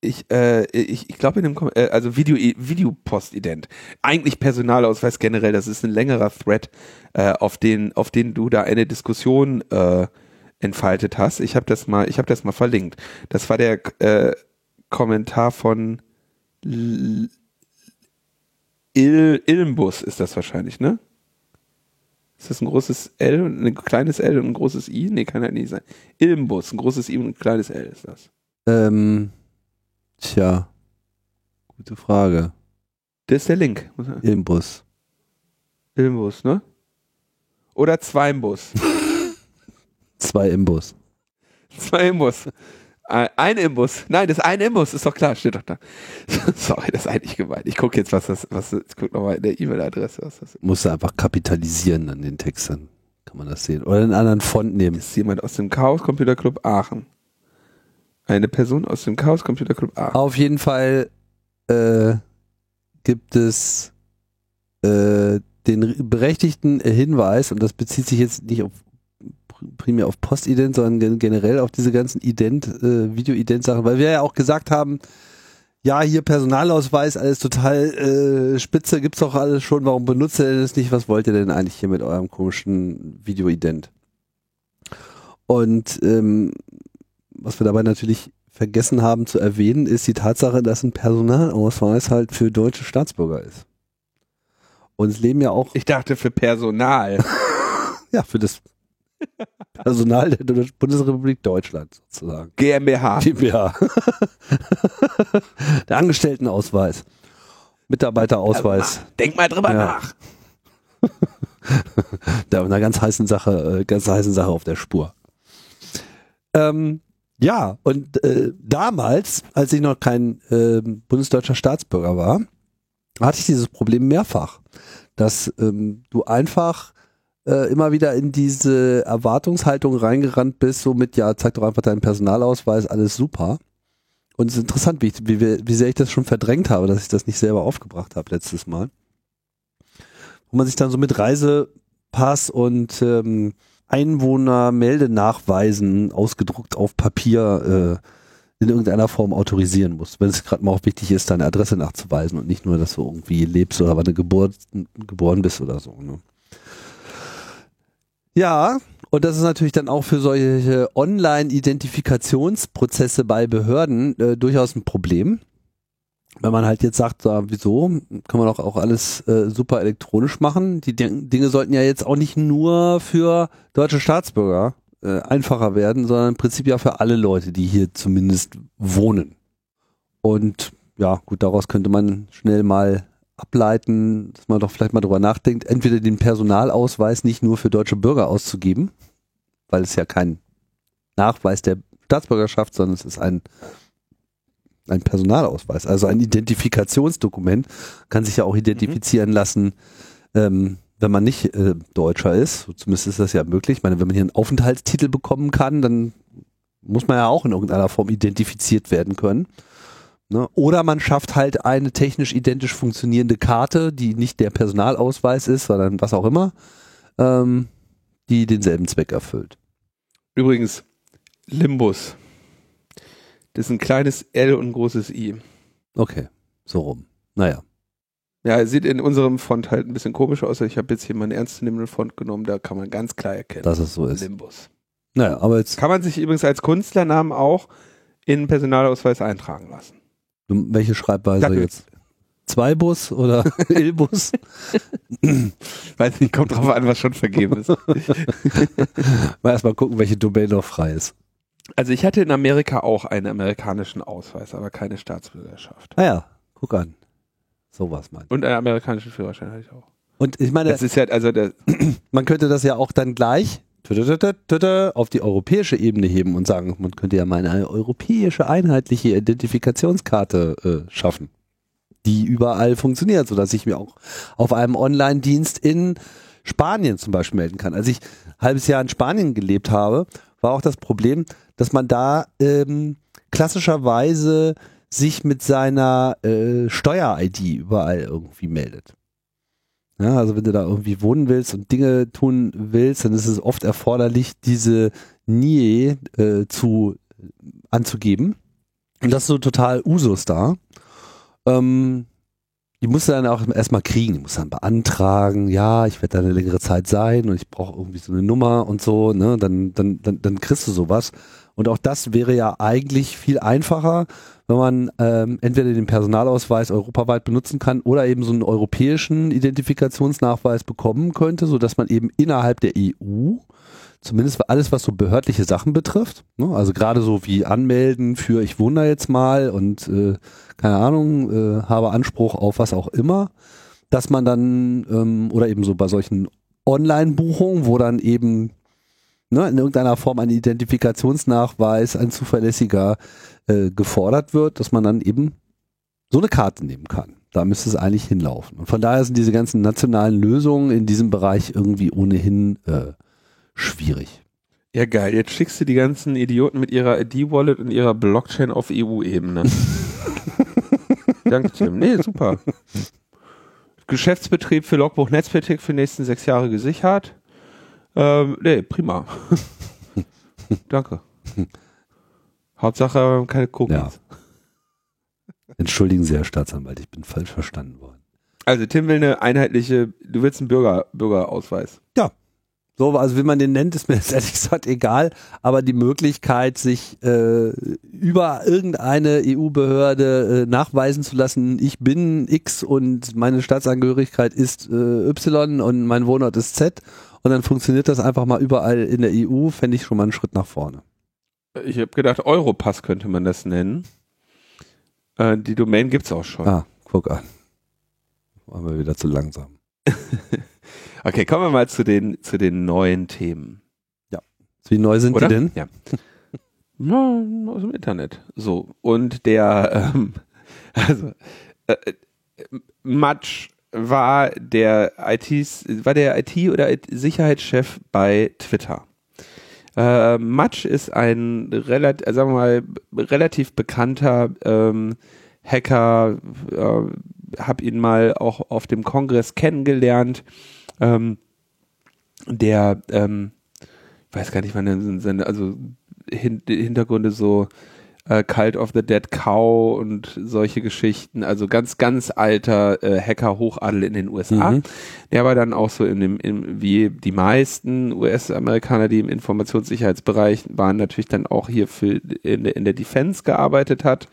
Ich, äh, ich, ich glaube in dem, äh, also Video, Videopostident. Eigentlich Personalausweis generell, das ist ein längerer Thread, äh, auf den, auf den du da eine Diskussion äh, entfaltet hast. Ich habe das mal, ich habe das mal verlinkt. Das war der äh, Kommentar von L Il Ilmbus ist das wahrscheinlich, ne? Ist das ein großes L und ein kleines L und ein großes I? Nee, kann ja nicht sein. Ilmbus, ein großes I und ein kleines L ist das. Ähm, tja, gute Frage. Das ist der Link. Ilmbus. Ilmbus, ne? Oder Zweimbus. Zwei Imbus. Zwei Imbus. Ein Imbus. Nein, das ist ein Imbus, ist doch klar, steht doch da. Sorry, das ist eigentlich gemeint. Ich gucke jetzt, was das, was, ich guck nochmal in der E-Mail-Adresse, was das ist. Musst du einfach kapitalisieren an den Text, dann kann man das sehen. Oder einen anderen Font nehmen. Das ist jemand aus dem Chaos Computer Club Aachen. Eine Person aus dem Chaos Computer Club Aachen. Auf jeden Fall äh, gibt es äh, den berechtigten Hinweis, und das bezieht sich jetzt nicht auf primär auf Postident, sondern generell auf diese ganzen Ident, äh, Video-Ident-Sachen, weil wir ja auch gesagt haben, ja, hier Personalausweis, alles total äh, spitze, gibt's doch alles schon, warum benutzt ihr denn das nicht? Was wollt ihr denn eigentlich hier mit eurem komischen Video-Ident? Und ähm, was wir dabei natürlich vergessen haben zu erwähnen, ist die Tatsache, dass ein Personalausweis halt für deutsche Staatsbürger ist. Und es leben ja auch. Ich dachte für Personal. ja, für das Personal der Bundesrepublik Deutschland sozusagen. GmbH. GmbH. der Angestelltenausweis. Mitarbeiterausweis. Denk mal drüber ja. nach. da einer ganz heißen Sache, äh, ganz heißen Sache auf der Spur. Ähm, ja, und äh, damals, als ich noch kein äh, bundesdeutscher Staatsbürger war, hatte ich dieses Problem mehrfach, dass ähm, du einfach äh, immer wieder in diese Erwartungshaltung reingerannt bist, so mit, ja, zeig doch einfach deinen Personalausweis, alles super. Und es ist interessant, wie, wie, wie sehr ich das schon verdrängt habe, dass ich das nicht selber aufgebracht habe letztes Mal. Wo man sich dann so mit Reisepass und ähm, Einwohnermeldenachweisen ausgedruckt auf Papier äh, in irgendeiner Form autorisieren muss, wenn es gerade mal auch wichtig ist, deine Adresse nachzuweisen und nicht nur, dass du irgendwie lebst oder wann du Geburt, geboren bist oder so. Ne? Ja, und das ist natürlich dann auch für solche Online-Identifikationsprozesse bei Behörden äh, durchaus ein Problem. Wenn man halt jetzt sagt, ja, wieso, kann man doch auch alles äh, super elektronisch machen. Die Dinge sollten ja jetzt auch nicht nur für deutsche Staatsbürger äh, einfacher werden, sondern im Prinzip ja für alle Leute, die hier zumindest wohnen. Und ja, gut, daraus könnte man schnell mal ableiten, dass man doch vielleicht mal drüber nachdenkt, entweder den Personalausweis nicht nur für deutsche Bürger auszugeben, weil es ja kein Nachweis der Staatsbürgerschaft, sondern es ist ein, ein Personalausweis, also ein Identifikationsdokument, kann sich ja auch identifizieren mhm. lassen, ähm, wenn man nicht äh, Deutscher ist. Zumindest ist das ja möglich. Ich meine, wenn man hier einen Aufenthaltstitel bekommen kann, dann muss man ja auch in irgendeiner Form identifiziert werden können. Ne? Oder man schafft halt eine technisch identisch funktionierende Karte, die nicht der Personalausweis ist, sondern was auch immer, ähm, die denselben Zweck erfüllt. Übrigens, Limbus. Das ist ein kleines L und ein großes I. Okay, so rum. Naja. Ja, sieht in unserem Font halt ein bisschen komisch aus. Ich habe jetzt hier meinen ernstzunehmenden Font genommen, da kann man ganz klar erkennen. Dass es so ist. Limbus. Naja, aber jetzt. Kann man sich übrigens als Künstlernamen auch in Personalausweis eintragen lassen. Welche Schreibweise Dackel. jetzt? Zwei-Bus oder Ilbus? Weiß nicht, kommt drauf an, was schon vergeben ist. Mal erstmal gucken, welche Domain noch frei ist. Also ich hatte in Amerika auch einen amerikanischen Ausweis, aber keine Staatsbürgerschaft. Ah ja, guck an. Sowas mein. Und einen amerikanischen Führerschein hatte ich auch. Und ich meine, das ist ja, also man könnte das ja auch dann gleich auf die europäische Ebene heben und sagen, man könnte ja mal eine europäische einheitliche Identifikationskarte äh, schaffen, die überall funktioniert, sodass ich mir auch auf einem Online-Dienst in Spanien zum Beispiel melden kann. Als ich ein halbes Jahr in Spanien gelebt habe, war auch das Problem, dass man da ähm, klassischerweise sich mit seiner äh, Steuer-ID überall irgendwie meldet. Ja, also wenn du da irgendwie wohnen willst und Dinge tun willst, dann ist es oft erforderlich, diese NIE äh, zu anzugeben. Und das ist so total Usus da. Ähm, die musst du dann auch erstmal kriegen, die musst du dann beantragen, ja, ich werde da eine längere Zeit sein und ich brauche irgendwie so eine Nummer und so, ne, dann, dann, dann, dann kriegst du sowas. Und auch das wäre ja eigentlich viel einfacher, wenn man ähm, entweder den Personalausweis europaweit benutzen kann oder eben so einen europäischen Identifikationsnachweis bekommen könnte, so dass man eben innerhalb der EU zumindest alles, was so behördliche Sachen betrifft, ne, also gerade so wie anmelden für ich wohne jetzt mal und äh, keine Ahnung, äh, habe Anspruch auf was auch immer, dass man dann ähm, oder eben so bei solchen Online-Buchungen, wo dann eben ne, in irgendeiner Form ein Identifikationsnachweis, ein zuverlässiger äh, gefordert wird, dass man dann eben so eine Karte nehmen kann. Da müsste es eigentlich hinlaufen. Und von daher sind diese ganzen nationalen Lösungen in diesem Bereich irgendwie ohnehin äh, schwierig. Ja, geil. Jetzt schickst du die ganzen Idioten mit ihrer ID-Wallet und ihrer Blockchain auf EU-Ebene. Danke, Tim. Nee, super. Geschäftsbetrieb für Logbuch Netzpolitik für die nächsten sechs Jahre gesichert. Ähm, nee, prima. Danke. Hauptsache keine Cookies. Ja. Entschuldigen Sie, Herr Staatsanwalt, ich bin falsch verstanden worden. Also Tim will eine einheitliche, du willst einen Bürger, Bürgerausweis. Ja. So, also wie man den nennt, ist mir jetzt ehrlich gesagt egal, aber die Möglichkeit, sich äh, über irgendeine EU-Behörde äh, nachweisen zu lassen, ich bin X und meine Staatsangehörigkeit ist äh, Y und mein Wohnort ist Z und dann funktioniert das einfach mal überall in der EU, fände ich schon mal einen Schritt nach vorne. Ich habe gedacht, Europass könnte man das nennen. Äh, die Domain gibt es auch schon. Ah, guck an. Waren wir wieder zu langsam. okay, kommen wir mal zu den, zu den neuen Themen. Ja. Wie neu sind Oder? die denn? Ja. Na, aus dem Internet. So. Und der, ähm, also, äh, äh Matsch war der IT, war der IT- oder Sicherheitschef bei Twitter. Äh, Matsch ist ein relativ, äh, sagen wir mal, relativ bekannter ähm, Hacker, äh, habe ihn mal auch auf dem Kongress kennengelernt. Ähm, der, ähm, weiß gar nicht, wann seine, also hin, Hintergründe so äh, Cult of the Dead Cow und solche Geschichten, also ganz, ganz alter äh, Hacker-Hochadel in den USA. Mhm. Der war dann auch so in dem, in, wie die meisten US-Amerikaner, die im Informationssicherheitsbereich waren, natürlich dann auch hier für in, in der Defense gearbeitet hat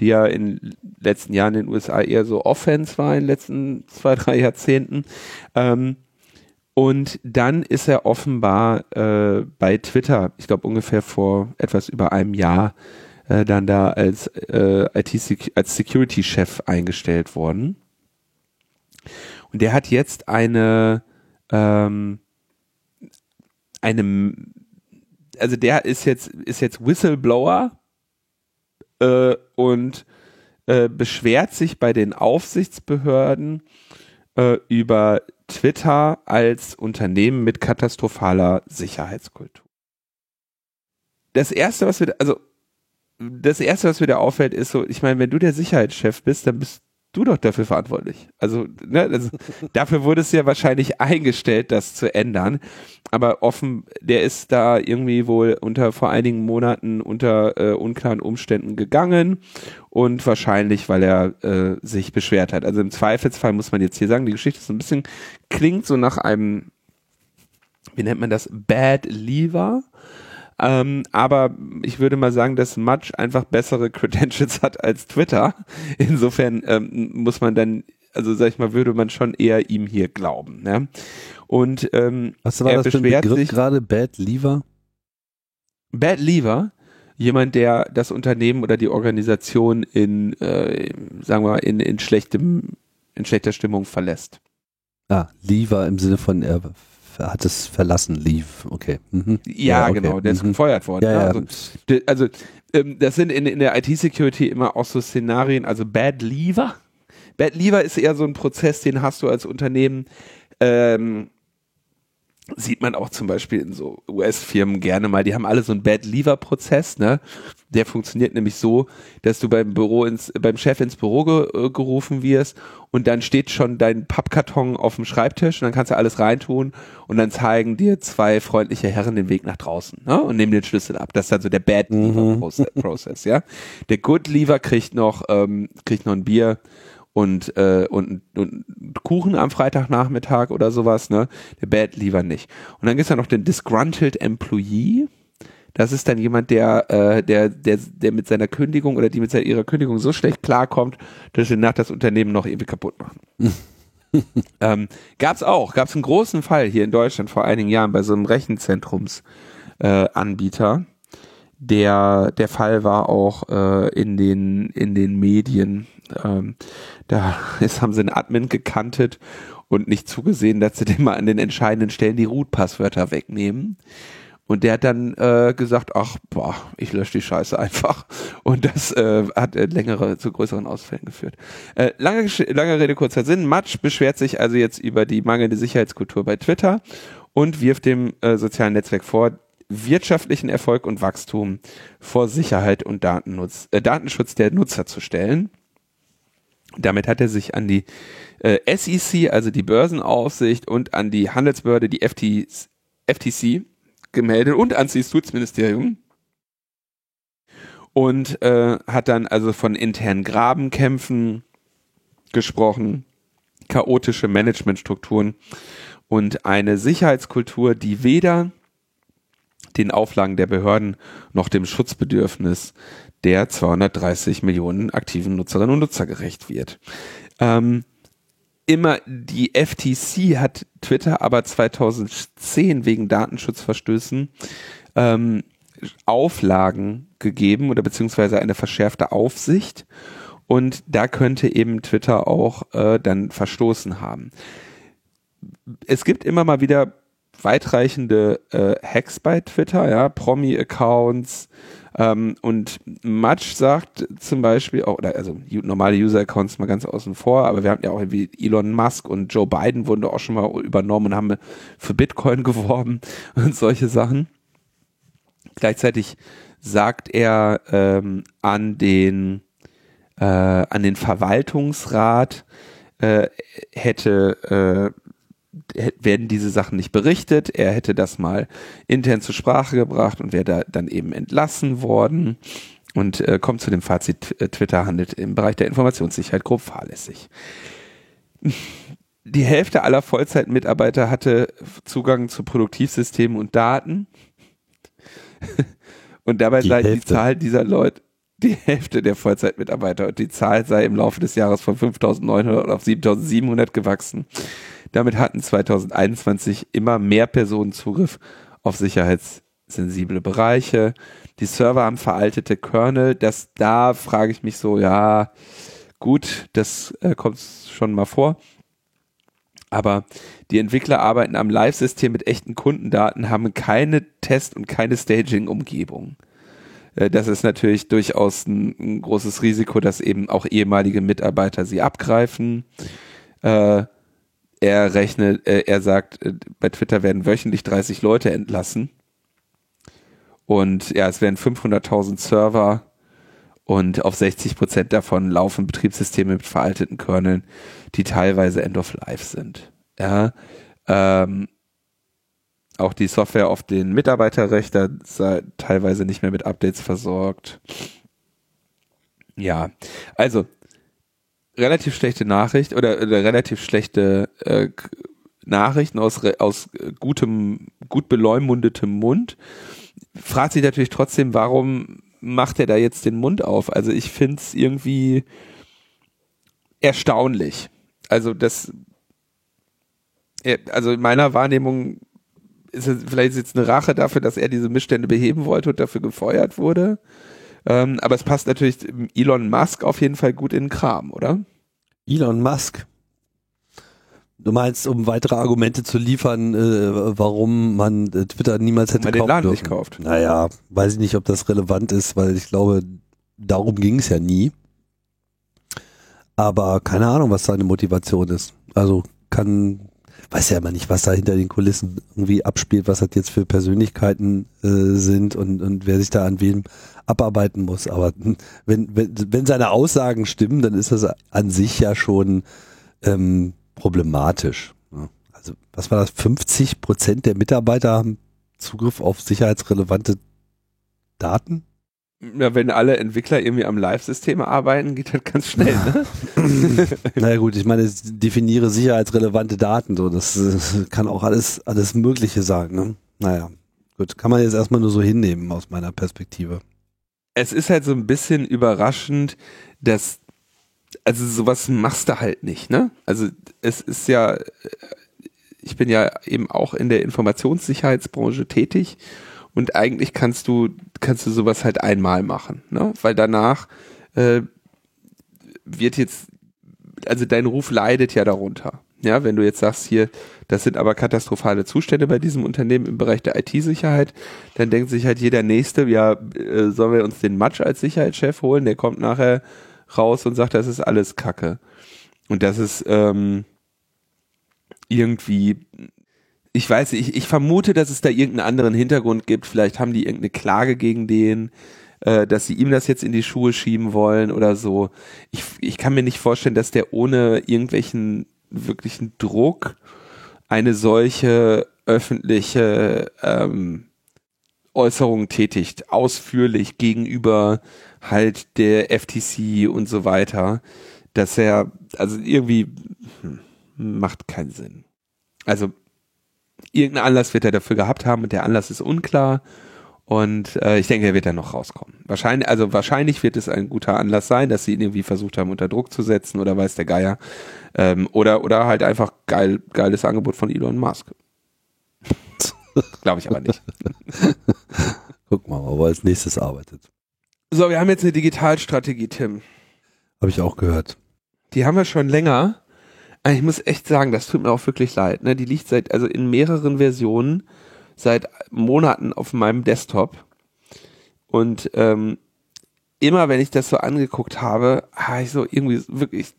die ja in den letzten Jahren in den USA eher so Offense war in den letzten zwei, drei Jahrzehnten. Ähm, und dann ist er offenbar äh, bei Twitter, ich glaube ungefähr vor etwas über einem Jahr, äh, dann da als äh, IT als Security-Chef eingestellt worden. Und der hat jetzt eine ähm, eine also der ist jetzt ist jetzt Whistleblower äh, und äh, beschwert sich bei den Aufsichtsbehörden äh, über Twitter als Unternehmen mit katastrophaler Sicherheitskultur. Das erste, was wir, also das erste, was mir da auffällt, ist so, ich meine, wenn du der Sicherheitschef bist, dann bist du doch dafür verantwortlich. Also, ne, also dafür wurde es ja wahrscheinlich eingestellt, das zu ändern. Aber offen, der ist da irgendwie wohl unter vor einigen Monaten unter äh, unklaren Umständen gegangen und wahrscheinlich, weil er äh, sich beschwert hat. Also im Zweifelsfall muss man jetzt hier sagen, die Geschichte ist so ein bisschen klingt so nach einem, wie nennt man das, Bad Lever. Ähm, aber ich würde mal sagen, dass Match einfach bessere Credentials hat als Twitter. Insofern ähm, muss man dann, also sag ich mal, würde man schon eher ihm hier glauben. Ne? Und ähm, Was war er das beschwert für ein sich gerade Bad Lever? Bad Lever, jemand, der das Unternehmen oder die Organisation in, äh, sagen wir mal, in, in schlechtem, in schlechter Stimmung verlässt. Ah, Lever im Sinne von er hat es verlassen, lief. Okay. Mhm. Ja, ja okay. genau, der ist mhm. gefeuert worden. Ja, ja. Also, also ähm, das sind in, in der IT-Security immer auch so Szenarien, also Bad Lever. Bad Lever ist eher so ein Prozess, den hast du als Unternehmen ähm, sieht man auch zum Beispiel in so US-Firmen gerne mal, die haben alle so einen Bad Lever-Prozess, ne? Der funktioniert nämlich so, dass du beim Büro ins, beim Chef ins Büro ge, äh, gerufen wirst und dann steht schon dein Pappkarton auf dem Schreibtisch und dann kannst du alles reintun und dann zeigen dir zwei freundliche Herren den Weg nach draußen, ne? Und nehmen den Schlüssel ab. Das ist dann so der Bad Lever-Prozess, mhm. ja? Der Good Lever kriegt noch, ähm, kriegt noch ein Bier und, äh, und, und Kuchen am Freitagnachmittag oder sowas, ne? Der Bad lieber nicht. Und dann gibt's ja noch den Disgruntled Employee. Das ist dann jemand, der, äh, der, der, der mit seiner Kündigung oder die mit seiner, ihrer Kündigung so schlecht klarkommt, dass sie nach das Unternehmen noch irgendwie kaputt machen. ähm, gab's auch, gab's einen großen Fall hier in Deutschland vor einigen Jahren bei so einem Rechenzentrumsanbieter. Der, der Fall war auch äh, in den in den Medien ähm, da ist, haben sie einen Admin gekantet und nicht zugesehen, dass sie dem mal an den entscheidenden Stellen die Root-Passwörter wegnehmen. Und der hat dann äh, gesagt, ach, boah, ich lösche die Scheiße einfach. Und das äh, hat äh, längere, zu größeren Ausfällen geführt. Äh, lange, lange Rede, kurzer Sinn. Matsch beschwert sich also jetzt über die mangelnde Sicherheitskultur bei Twitter und wirft dem äh, sozialen Netzwerk vor, wirtschaftlichen Erfolg und Wachstum vor Sicherheit und Datennutz, äh, Datenschutz der Nutzer zu stellen. Damit hat er sich an die äh, SEC, also die Börsenaufsicht, und an die Handelsbehörde, die FT, FTC, gemeldet und ans Justizministerium und äh, hat dann also von internen Grabenkämpfen gesprochen, chaotische Managementstrukturen und eine Sicherheitskultur, die weder den Auflagen der Behörden noch dem Schutzbedürfnis der 230 Millionen aktiven Nutzerinnen und Nutzer gerecht wird. Ähm, immer die FTC hat Twitter aber 2010 wegen Datenschutzverstößen ähm, Auflagen gegeben oder beziehungsweise eine verschärfte Aufsicht und da könnte eben Twitter auch äh, dann verstoßen haben. Es gibt immer mal wieder weitreichende äh, Hacks bei Twitter, ja, Promi-Accounts, ähm, und Match sagt zum Beispiel, auch, also normale User-Accounts mal ganz außen vor, aber wir haben ja auch irgendwie Elon Musk und Joe Biden wurden auch schon mal übernommen und haben für Bitcoin geworben und solche Sachen. Gleichzeitig sagt er ähm, an den äh, an den Verwaltungsrat äh, hätte äh, werden diese Sachen nicht berichtet. Er hätte das mal intern zur Sprache gebracht und wäre da dann eben entlassen worden und äh, kommt zu dem Fazit, äh, Twitter handelt im Bereich der Informationssicherheit grob fahrlässig. Die Hälfte aller Vollzeitmitarbeiter hatte Zugang zu Produktivsystemen und Daten. und dabei die sei Hälfte. die Zahl dieser Leute, die Hälfte der Vollzeitmitarbeiter und die Zahl sei im Laufe des Jahres von 5.900 auf 7.700 gewachsen. Damit hatten 2021 immer mehr Personen Zugriff auf sicherheitssensible Bereiche. Die Server haben veraltete Kernel. Das da frage ich mich so, ja, gut, das äh, kommt schon mal vor. Aber die Entwickler arbeiten am Live-System mit echten Kundendaten, haben keine Test- und keine Staging-Umgebung. Äh, das ist natürlich durchaus ein, ein, großes Risiko, dass eben auch ehemalige Mitarbeiter sie abgreifen. Äh, er rechnet, äh, er sagt, äh, bei Twitter werden wöchentlich 30 Leute entlassen. Und ja, es werden 500.000 Server und auf 60 Prozent davon laufen Betriebssysteme mit veralteten Kerneln, die teilweise End of Life sind. Ja, ähm, auch die Software auf den Mitarbeiterrechter sei teilweise nicht mehr mit Updates versorgt. Ja, also relativ schlechte Nachricht oder, oder relativ schlechte äh, Nachrichten aus, aus gutem, gut beleumundetem Mund. Fragt sich natürlich trotzdem, warum macht er da jetzt den Mund auf? Also ich finde es irgendwie erstaunlich. Also das, also in meiner Wahrnehmung ist es vielleicht jetzt eine Rache dafür, dass er diese Missstände beheben wollte und dafür gefeuert wurde. Ähm, aber es passt natürlich Elon Musk auf jeden Fall gut in den Kram, oder? Elon Musk. Du meinst, um weitere Argumente zu liefern, äh, warum man äh, Twitter niemals hätte man den Laden nicht kauft. Naja, weiß ich nicht, ob das relevant ist, weil ich glaube, darum ging es ja nie. Aber keine Ahnung, was seine Motivation ist. Also kann weiß ja immer nicht, was da hinter den Kulissen irgendwie abspielt, was das jetzt für Persönlichkeiten äh, sind und, und wer sich da an wem abarbeiten muss. Aber wenn, wenn, wenn seine Aussagen stimmen, dann ist das an sich ja schon ähm, problematisch. Ne? Also was war das? 50 Prozent der Mitarbeiter haben Zugriff auf sicherheitsrelevante Daten? Ja, wenn alle Entwickler irgendwie am Live-System arbeiten, geht das ganz schnell, ne? naja gut, ich meine, ich definiere sicherheitsrelevante Daten, so, das, das kann auch alles, alles Mögliche sein, ne? Naja, gut, kann man jetzt erstmal nur so hinnehmen aus meiner Perspektive. Es ist halt so ein bisschen überraschend, dass, also sowas machst du halt nicht, ne? Also es ist ja, ich bin ja eben auch in der Informationssicherheitsbranche tätig und eigentlich kannst du, kannst du sowas halt einmal machen, ne? Weil danach äh, wird jetzt, also dein Ruf leidet ja darunter. Ja, wenn du jetzt sagst hier, das sind aber katastrophale Zustände bei diesem Unternehmen im Bereich der IT-Sicherheit, dann denkt sich halt jeder Nächste, ja, äh, sollen wir uns den Matsch als Sicherheitschef holen? Der kommt nachher raus und sagt, das ist alles Kacke. Und das ist ähm, irgendwie, ich weiß, ich, ich vermute, dass es da irgendeinen anderen Hintergrund gibt. Vielleicht haben die irgendeine Klage gegen den, äh, dass sie ihm das jetzt in die Schuhe schieben wollen oder so. Ich, ich kann mir nicht vorstellen, dass der ohne irgendwelchen wirklichen Druck eine solche öffentliche ähm, Äußerung tätigt, ausführlich gegenüber halt der FTC und so weiter, dass er, also irgendwie hm, macht keinen Sinn. Also irgendeinen Anlass wird er dafür gehabt haben und der Anlass ist unklar und äh, ich denke, er wird dann noch rauskommen. Wahrscheinlich, also wahrscheinlich wird es ein guter Anlass sein, dass sie ihn irgendwie versucht haben, unter Druck zu setzen oder weiß der Geier. Ähm, oder, oder halt einfach geil, geiles Angebot von Elon Musk. Glaube ich aber nicht. Guck mal, wo er als nächstes arbeitet. So, wir haben jetzt eine Digitalstrategie, Tim. Habe ich auch gehört. Die haben wir schon länger. Ich muss echt sagen, das tut mir auch wirklich leid. Ne? Die liegt seit, also in mehreren Versionen seit Monaten auf meinem Desktop. Und ähm, immer wenn ich das so angeguckt habe, habe ich so irgendwie wirklich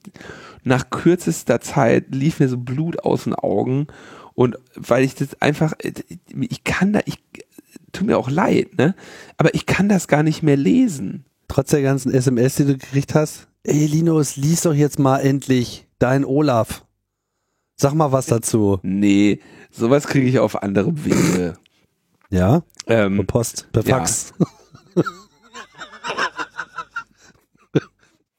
nach kürzester Zeit lief mir so Blut aus den Augen und weil ich das einfach ich kann da ich tut mir auch leid, ne? Aber ich kann das gar nicht mehr lesen. Trotz der ganzen SMS, die du gekriegt hast. Ey Linus, lies doch jetzt mal endlich dein Olaf. Sag mal was dazu. Nee, sowas kriege ich auf anderem Wege. Ja? Ähm, per Post, per Fax. Ja.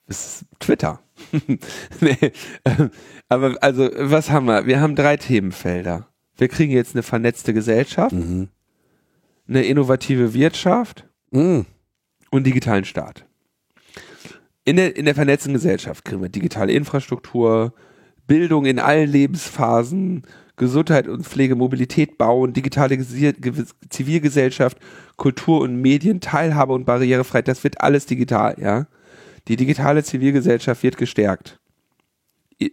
das ist Twitter. nee, ähm, aber also, was haben wir? Wir haben drei Themenfelder. Wir kriegen jetzt eine vernetzte Gesellschaft, mhm. eine innovative Wirtschaft mhm. und digitalen Staat. In der, in der vernetzten Gesellschaft kriegen wir digitale Infrastruktur, Bildung in allen Lebensphasen, Gesundheit und Pflege, Mobilität bauen, digitale Zivilgesellschaft, Kultur und Medien, Teilhabe und Barrierefreiheit, das wird alles digital, ja. Die digitale Zivilgesellschaft wird gestärkt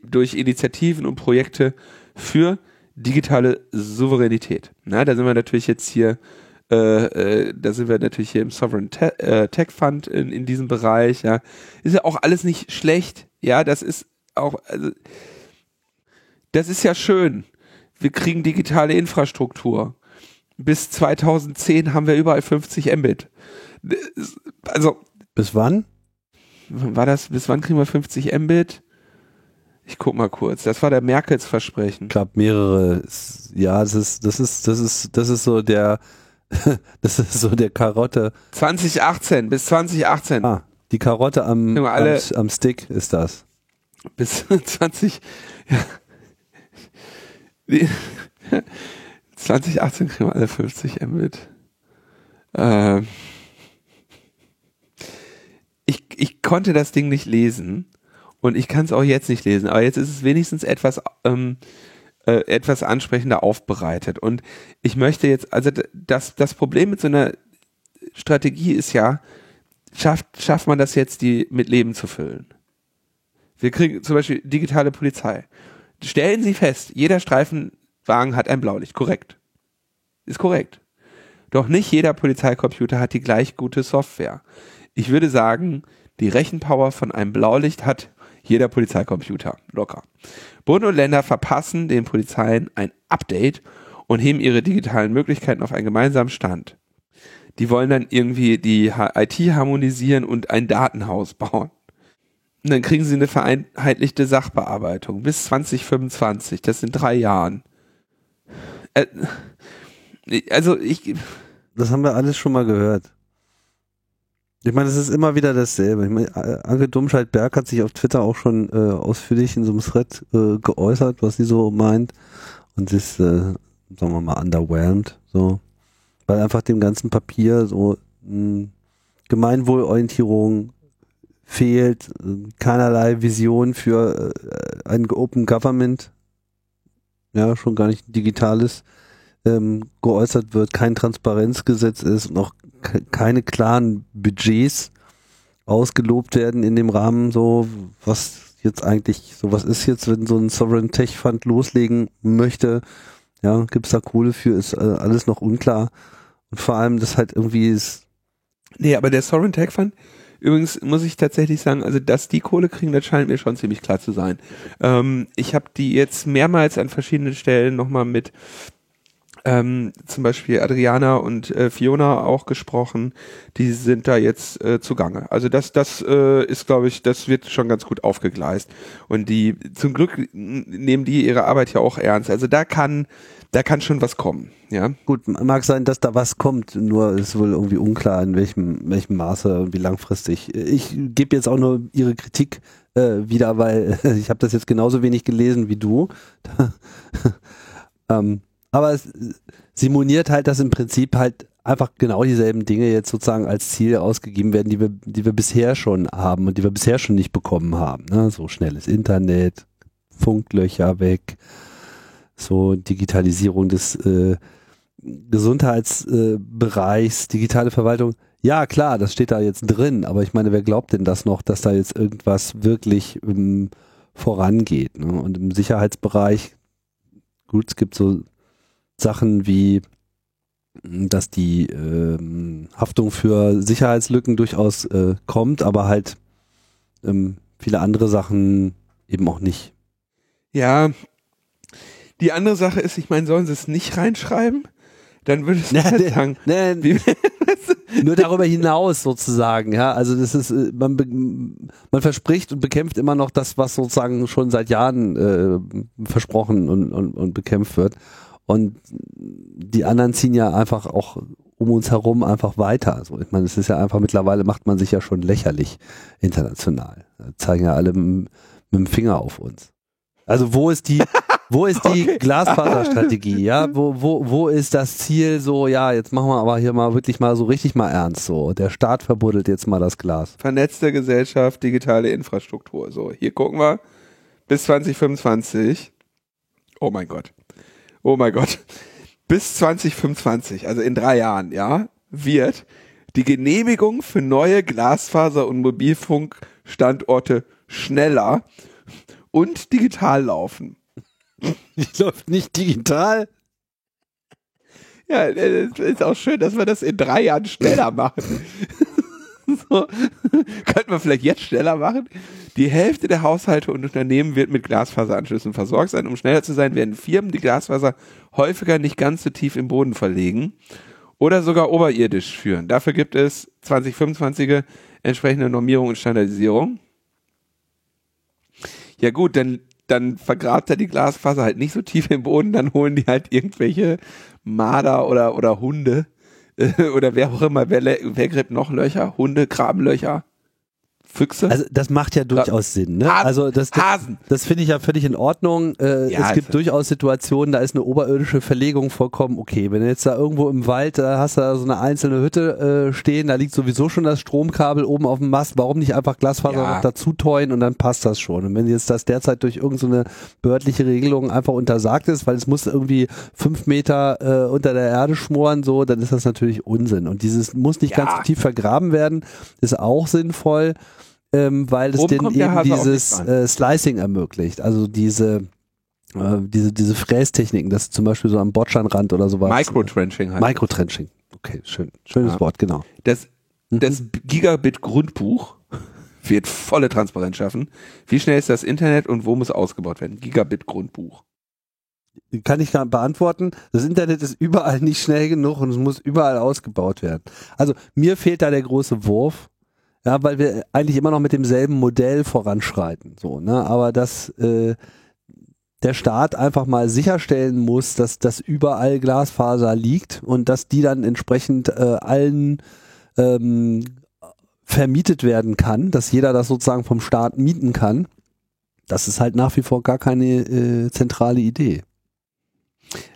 durch Initiativen und Projekte für digitale Souveränität. Na, da sind wir natürlich jetzt hier, äh, äh, da sind wir natürlich hier im Sovereign Te äh, Tech Fund in, in diesem Bereich. Ja, ist ja auch alles nicht schlecht. Ja, das ist auch, also, das ist ja schön wir kriegen digitale Infrastruktur. Bis 2010 haben wir überall 50 Mbit. Also. Bis wann? War das, bis wann kriegen wir 50 Mbit? Ich guck mal kurz. Das war der Merkels Versprechen. Ich glaube mehrere. Ja, das ist, das ist, das ist, das ist so der, das ist so der Karotte. 2018 bis 2018. Ah, die Karotte am, am, am Stick ist das. Bis 20, ja. 2018 kriegen wir alle 50 Mbit. Ähm, ich, ich konnte das Ding nicht lesen und ich kann es auch jetzt nicht lesen, aber jetzt ist es wenigstens etwas, ähm, äh, etwas ansprechender aufbereitet. Und ich möchte jetzt, also das, das Problem mit so einer Strategie ist ja, schafft, schafft man das jetzt, die mit Leben zu füllen? Wir kriegen zum Beispiel digitale Polizei stellen Sie fest, jeder Streifenwagen hat ein Blaulicht. Korrekt. Ist korrekt. Doch nicht jeder Polizeicomputer hat die gleich gute Software. Ich würde sagen, die Rechenpower von einem Blaulicht hat jeder Polizeicomputer. Locker. Bund und Länder verpassen den Polizeien ein Update und heben ihre digitalen Möglichkeiten auf einen gemeinsamen Stand. Die wollen dann irgendwie die IT harmonisieren und ein Datenhaus bauen. Und dann kriegen sie eine vereinheitlichte Sachbearbeitung bis 2025. Das sind drei Jahren. Äh, also ich. Das haben wir alles schon mal gehört. Ich meine, es ist immer wieder dasselbe. Ich meine, Anke Domscheit-Berg hat sich auf Twitter auch schon äh, ausführlich in so einem Thread äh, geäußert, was sie so meint. Und sie ist, äh, sagen wir mal, underwhelmed. So. Weil einfach dem ganzen Papier so mh, Gemeinwohlorientierung fehlt, keinerlei Vision für äh, ein Open Government, ja, schon gar nicht digitales, ähm, geäußert wird, kein Transparenzgesetz ist und auch keine klaren Budgets ausgelobt werden in dem Rahmen, so was jetzt eigentlich sowas ist jetzt, wenn so ein Sovereign Tech Fund loslegen möchte. Ja, gibt's da Kohle für, ist äh, alles noch unklar. Und vor allem, das halt irgendwie ist. Nee, aber der Sovereign Tech Fund, übrigens muss ich tatsächlich sagen, also dass die Kohle kriegen, das scheint mir schon ziemlich klar zu sein. Ähm, ich habe die jetzt mehrmals an verschiedenen Stellen nochmal mit ähm, zum Beispiel Adriana und äh, Fiona auch gesprochen, die sind da jetzt äh, zugange. Also das, das äh, ist, glaube ich, das wird schon ganz gut aufgegleist. Und die, zum Glück nehmen die ihre Arbeit ja auch ernst. Also da kann, da kann schon was kommen. Ja. Gut, mag sein, dass da was kommt, nur ist wohl irgendwie unklar, in welchem, welchem Maße und wie langfristig. Ich gebe jetzt auch nur ihre Kritik äh, wieder, weil ich habe das jetzt genauso wenig gelesen wie du. ähm, aber es simuliert halt, dass im Prinzip halt einfach genau dieselben Dinge jetzt sozusagen als Ziel ausgegeben werden, die wir, die wir bisher schon haben und die wir bisher schon nicht bekommen haben. Ne? So schnelles Internet, Funklöcher weg, so Digitalisierung des äh, Gesundheitsbereichs, äh, digitale Verwaltung. Ja, klar, das steht da jetzt drin, aber ich meine, wer glaubt denn das noch, dass da jetzt irgendwas wirklich ähm, vorangeht? Ne? Und im Sicherheitsbereich, gut, es gibt so Sachen wie, dass die ähm, Haftung für Sicherheitslücken durchaus äh, kommt, aber halt ähm, viele andere Sachen eben auch nicht. Ja, die andere Sache ist, ich meine, sollen sie es nicht reinschreiben? Dann würde nee, halt sagen. Nee, wie, nur darüber hinaus sozusagen, ja. Also das ist, äh, man, man verspricht und bekämpft immer noch das, was sozusagen schon seit Jahren äh, versprochen und, und, und bekämpft wird. Und die anderen ziehen ja einfach auch um uns herum einfach weiter. Also ich meine, es ist ja einfach mittlerweile macht man sich ja schon lächerlich international. Da zeigen ja alle mit, mit dem Finger auf uns. Also wo ist die, wo ist die okay. Glasfaserstrategie? Ja, wo, wo, wo ist das Ziel so, ja, jetzt machen wir aber hier mal wirklich mal so richtig mal ernst so. Der Staat verbuddelt jetzt mal das Glas. Vernetzte Gesellschaft, digitale Infrastruktur. So, hier gucken wir bis 2025. Oh mein Gott oh mein Gott, bis 2025, also in drei Jahren, ja, wird die Genehmigung für neue Glasfaser- und Mobilfunkstandorte schneller und digital laufen. Die läuft nicht digital? Ja, äh, ist auch schön, dass wir das in drei Jahren schneller machen. Könnten wir vielleicht jetzt schneller machen? Die Hälfte der Haushalte und Unternehmen wird mit Glasfaseranschlüssen versorgt sein. Um schneller zu sein, werden Firmen die Glasfaser häufiger nicht ganz so tief im Boden verlegen oder sogar oberirdisch führen. Dafür gibt es 2025 entsprechende Normierung und Standardisierung. Ja gut, dann, dann vergrabt er die Glasfaser halt nicht so tief im Boden, dann holen die halt irgendwelche Marder oder, oder Hunde oder wer auch immer, wer, wer gräbt noch Löcher? Hunde graben Löcher. Füchse? Also das macht ja durchaus Sinn. Ne? Hasen. Also das, das, Hasen. das finde ich ja völlig in Ordnung. Äh, ja, es gibt durchaus Situationen, da ist eine oberirdische Verlegung vollkommen okay. Wenn du jetzt da irgendwo im Wald, da hast du da so eine einzelne Hütte äh, stehen, da liegt sowieso schon das Stromkabel oben auf dem Mast, warum nicht einfach Glasfaser ja. noch dazu teuen und dann passt das schon. Und wenn jetzt das derzeit durch irgendeine so behördliche Regelung einfach untersagt ist, weil es muss irgendwie fünf Meter äh, unter der Erde schmoren, so, dann ist das natürlich Unsinn. Und dieses muss nicht ja. ganz so tief vergraben werden, ist auch sinnvoll ähm, weil es den eben dieses äh, Slicing ermöglicht. Also diese äh, diese diese Frästechniken, das zum Beispiel so am Bordsteinrand oder sowas. Microtrenching halt. Microtrenching. Okay, schön, schönes ja. Wort, genau. Das mhm. das Gigabit Grundbuch wird volle Transparenz schaffen. Wie schnell ist das Internet und wo muss ausgebaut werden? Gigabit Grundbuch. Kann ich gar beantworten. Das Internet ist überall nicht schnell genug und es muss überall ausgebaut werden. Also mir fehlt da der große Wurf. Ja, weil wir eigentlich immer noch mit demselben Modell voranschreiten. So, ne? Aber dass äh, der Staat einfach mal sicherstellen muss, dass das überall Glasfaser liegt und dass die dann entsprechend äh, allen ähm, vermietet werden kann, dass jeder das sozusagen vom Staat mieten kann. Das ist halt nach wie vor gar keine äh, zentrale Idee.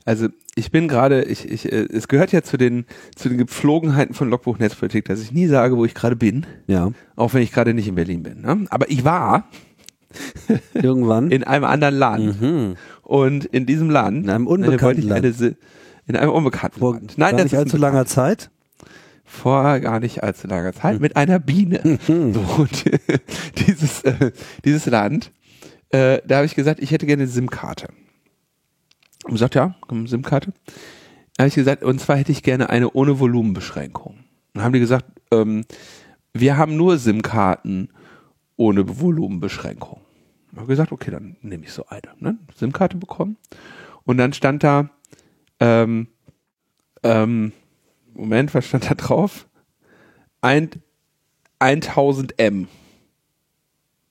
Also ich bin gerade, ich, ich, äh, es gehört ja zu den, zu den Gepflogenheiten von Logbuch Netzpolitik, dass ich nie sage, wo ich gerade bin. Ja. Auch wenn ich gerade nicht in Berlin bin. Ne? Aber ich war irgendwann in einem anderen Land. Mhm. Und in diesem Land, in einem unbekannten Land. Eine, in einem unbekannten Vor Land. Nein, das nicht allzu langer Zeit. vor gar nicht allzu langer Zeit mit einer Biene. so, und dieses, äh, dieses Land, äh, da habe ich gesagt, ich hätte gerne eine SIM-Karte. Und gesagt, ja, SIM-Karte. Habe ich gesagt, und zwar hätte ich gerne eine ohne Volumenbeschränkung. Dann haben die gesagt, ähm, wir haben nur SIM-Karten ohne Volumenbeschränkung. Ich habe gesagt, okay, dann nehme ich so eine. Ne? SIM-Karte bekommen. Und dann stand da, ähm, ähm, Moment, was stand da drauf? Ein, 1000 M.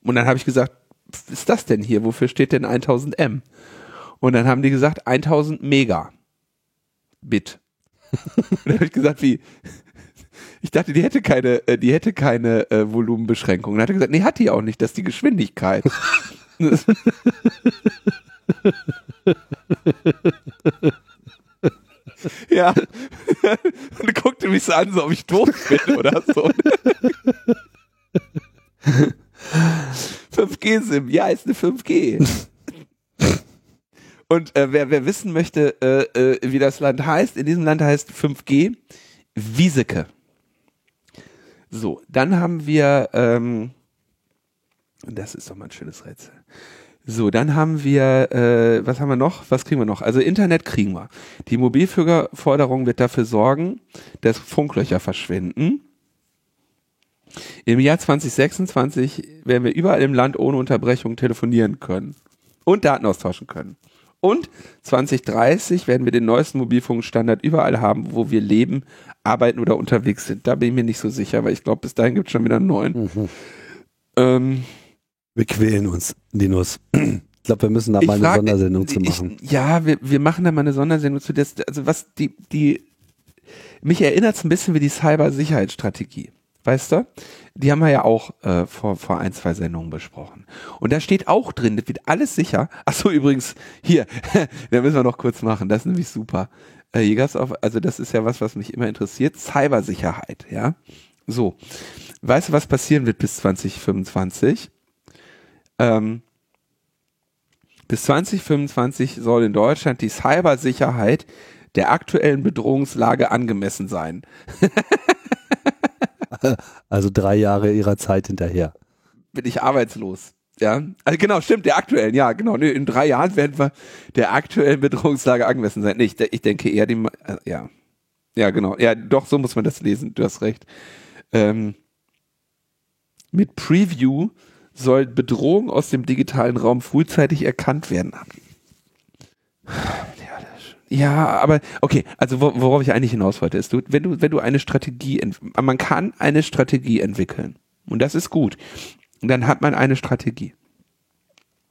Und dann habe ich gesagt, was ist das denn hier? Wofür steht denn 1000 M? Und dann haben die gesagt, 1000 Mega Bit. Und dann habe ich gesagt, wie? Ich dachte, die hätte keine, äh, die hätte keine äh, Volumenbeschränkung. Dann hat er gesagt, nee, hat die auch nicht, das ist die Geschwindigkeit. ja. Und guckte mich so an, so ob ich doof bin oder so. 5G-SIM, ja, ist eine 5G. Und äh, wer, wer wissen möchte, äh, äh, wie das Land heißt, in diesem Land heißt 5G Wieseke. So, dann haben wir, ähm, das ist doch mal ein schönes Rätsel. So, dann haben wir, äh, was haben wir noch? Was kriegen wir noch? Also Internet kriegen wir. Die Mobilfunkforderung wird dafür sorgen, dass Funklöcher verschwinden. Im Jahr 2026 werden wir überall im Land ohne Unterbrechung telefonieren können und Daten austauschen können. Und 2030 werden wir den neuesten Mobilfunkstandard überall haben, wo wir leben, arbeiten oder unterwegs sind. Da bin ich mir nicht so sicher, weil ich glaube, bis dahin gibt es schon wieder einen neuen. Mhm. Ähm, wir quälen uns, Linus. Ich glaube, wir müssen da mal eine frag, Sondersendung zu machen. Ich, ja, wir, wir machen da mal eine Sondersendung zu. Das, also was die, die, mich erinnert es ein bisschen wie die Cybersicherheitsstrategie. Weißt du? Die haben wir ja auch äh, vor, vor ein, zwei Sendungen besprochen. Und da steht auch drin, das wird alles sicher. Ach so, übrigens, hier, da müssen wir noch kurz machen. Das ist nämlich super. Äh, gab's auch, also das ist ja was, was mich immer interessiert. Cybersicherheit, ja. So. Weißt du, was passieren wird bis 2025? Ähm, bis 2025 soll in Deutschland die Cybersicherheit der aktuellen Bedrohungslage angemessen sein. also drei Jahre ihrer Zeit hinterher. Bin ich arbeitslos. Ja, also genau, stimmt, der aktuellen, ja, genau. In drei Jahren werden wir der aktuellen Bedrohungslage angemessen sein. Nee, ich, ich denke eher die, äh, ja. Ja, genau. Ja, doch, so muss man das lesen. Du hast recht. Ähm, mit Preview soll Bedrohung aus dem digitalen Raum frühzeitig erkannt werden. Ja, aber okay, also worauf ich eigentlich hinaus wollte, ist, du, wenn du, wenn du eine Strategie, man kann eine Strategie entwickeln und das ist gut. Und dann hat man eine Strategie.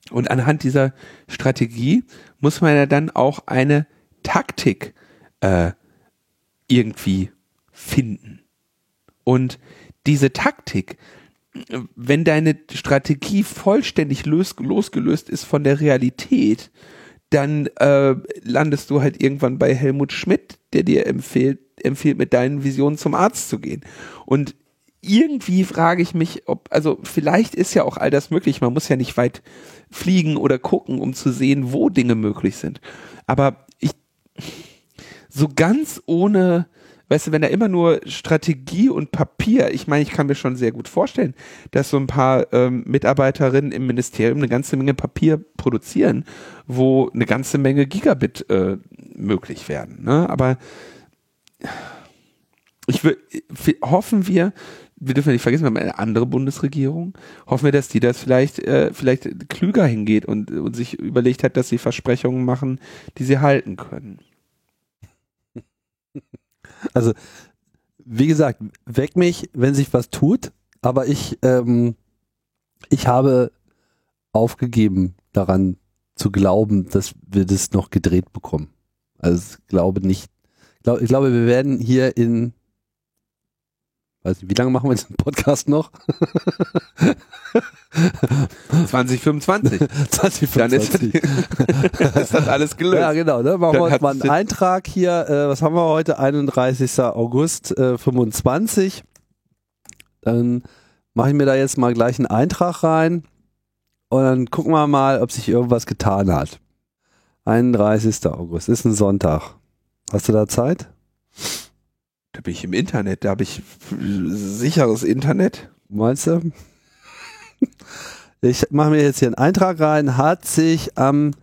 Und anhand dieser Strategie muss man ja dann auch eine Taktik äh, irgendwie finden. Und diese Taktik, wenn deine Strategie vollständig los, losgelöst ist von der Realität, dann äh, landest du halt irgendwann bei Helmut Schmidt, der dir empfiehlt, empfiehlt, mit deinen Visionen zum Arzt zu gehen. Und irgendwie frage ich mich, ob, also vielleicht ist ja auch all das möglich. Man muss ja nicht weit fliegen oder gucken, um zu sehen, wo Dinge möglich sind. Aber ich, so ganz ohne weißt du, wenn da immer nur Strategie und Papier, ich meine, ich kann mir schon sehr gut vorstellen, dass so ein paar ähm, Mitarbeiterinnen im Ministerium eine ganze Menge Papier produzieren, wo eine ganze Menge Gigabit äh, möglich werden. Ne? Aber ich will, hoffen wir, wir dürfen nicht vergessen, wir haben eine andere Bundesregierung. Hoffen wir, dass die das vielleicht, äh, vielleicht klüger hingeht und, und sich überlegt hat, dass sie Versprechungen machen, die sie halten können. Also, wie gesagt, weck mich, wenn sich was tut, aber ich, ähm, ich habe aufgegeben daran zu glauben, dass wir das noch gedreht bekommen. Also ich glaube nicht. Ich glaube, wir werden hier in weiß nicht, wie lange machen wir den Podcast noch? 2025. 2025. Dann ist, ist das alles gelöst. Ja, genau. Ne? Machen wir uns mal einen Eintrag hier. Äh, was haben wir heute? 31. August äh, 25. Dann mache ich mir da jetzt mal gleich einen Eintrag rein. Und dann gucken wir mal, ob sich irgendwas getan hat. 31. August ist ein Sonntag. Hast du da Zeit? da bin ich im Internet, da habe ich sicheres Internet. Meinst du? Ich mache mir jetzt hier einen Eintrag rein. Hat sich am,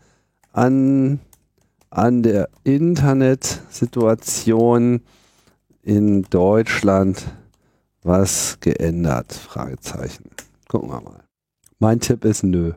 an, an der Internetsituation in Deutschland was geändert? Fragezeichen. Gucken wir mal. Mein Tipp ist nö.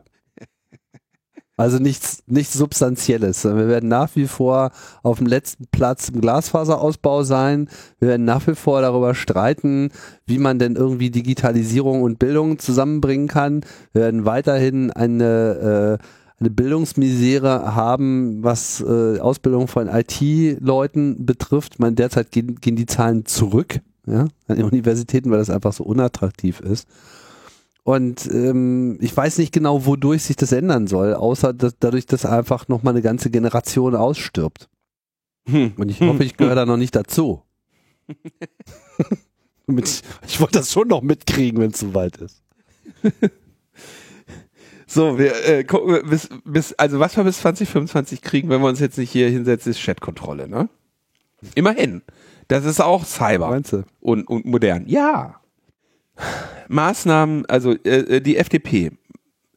Also nichts, nichts Substanzielles. Wir werden nach wie vor auf dem letzten Platz im Glasfaserausbau sein. Wir werden nach wie vor darüber streiten, wie man denn irgendwie Digitalisierung und Bildung zusammenbringen kann. Wir werden weiterhin eine, äh, eine Bildungsmisere haben, was äh, Ausbildung von IT-Leuten betrifft. Meine, derzeit gehen, gehen die Zahlen zurück ja, an den Universitäten, weil das einfach so unattraktiv ist. Und ähm, ich weiß nicht genau, wodurch sich das ändern soll, außer dass, dadurch, dass einfach nochmal eine ganze Generation ausstirbt. Hm. Und ich hoffe, ich gehöre da noch nicht dazu. ich, ich wollte das schon noch mitkriegen, wenn es soweit ist. So, wir äh, gucken, bis, bis, also was wir bis 2025 kriegen, wenn wir uns jetzt nicht hier hinsetzen, ist Chatkontrolle, ne? Immerhin. Das ist auch Cyber. Meinst du? Und, und modern. Ja. Maßnahmen, also äh, äh die FDP.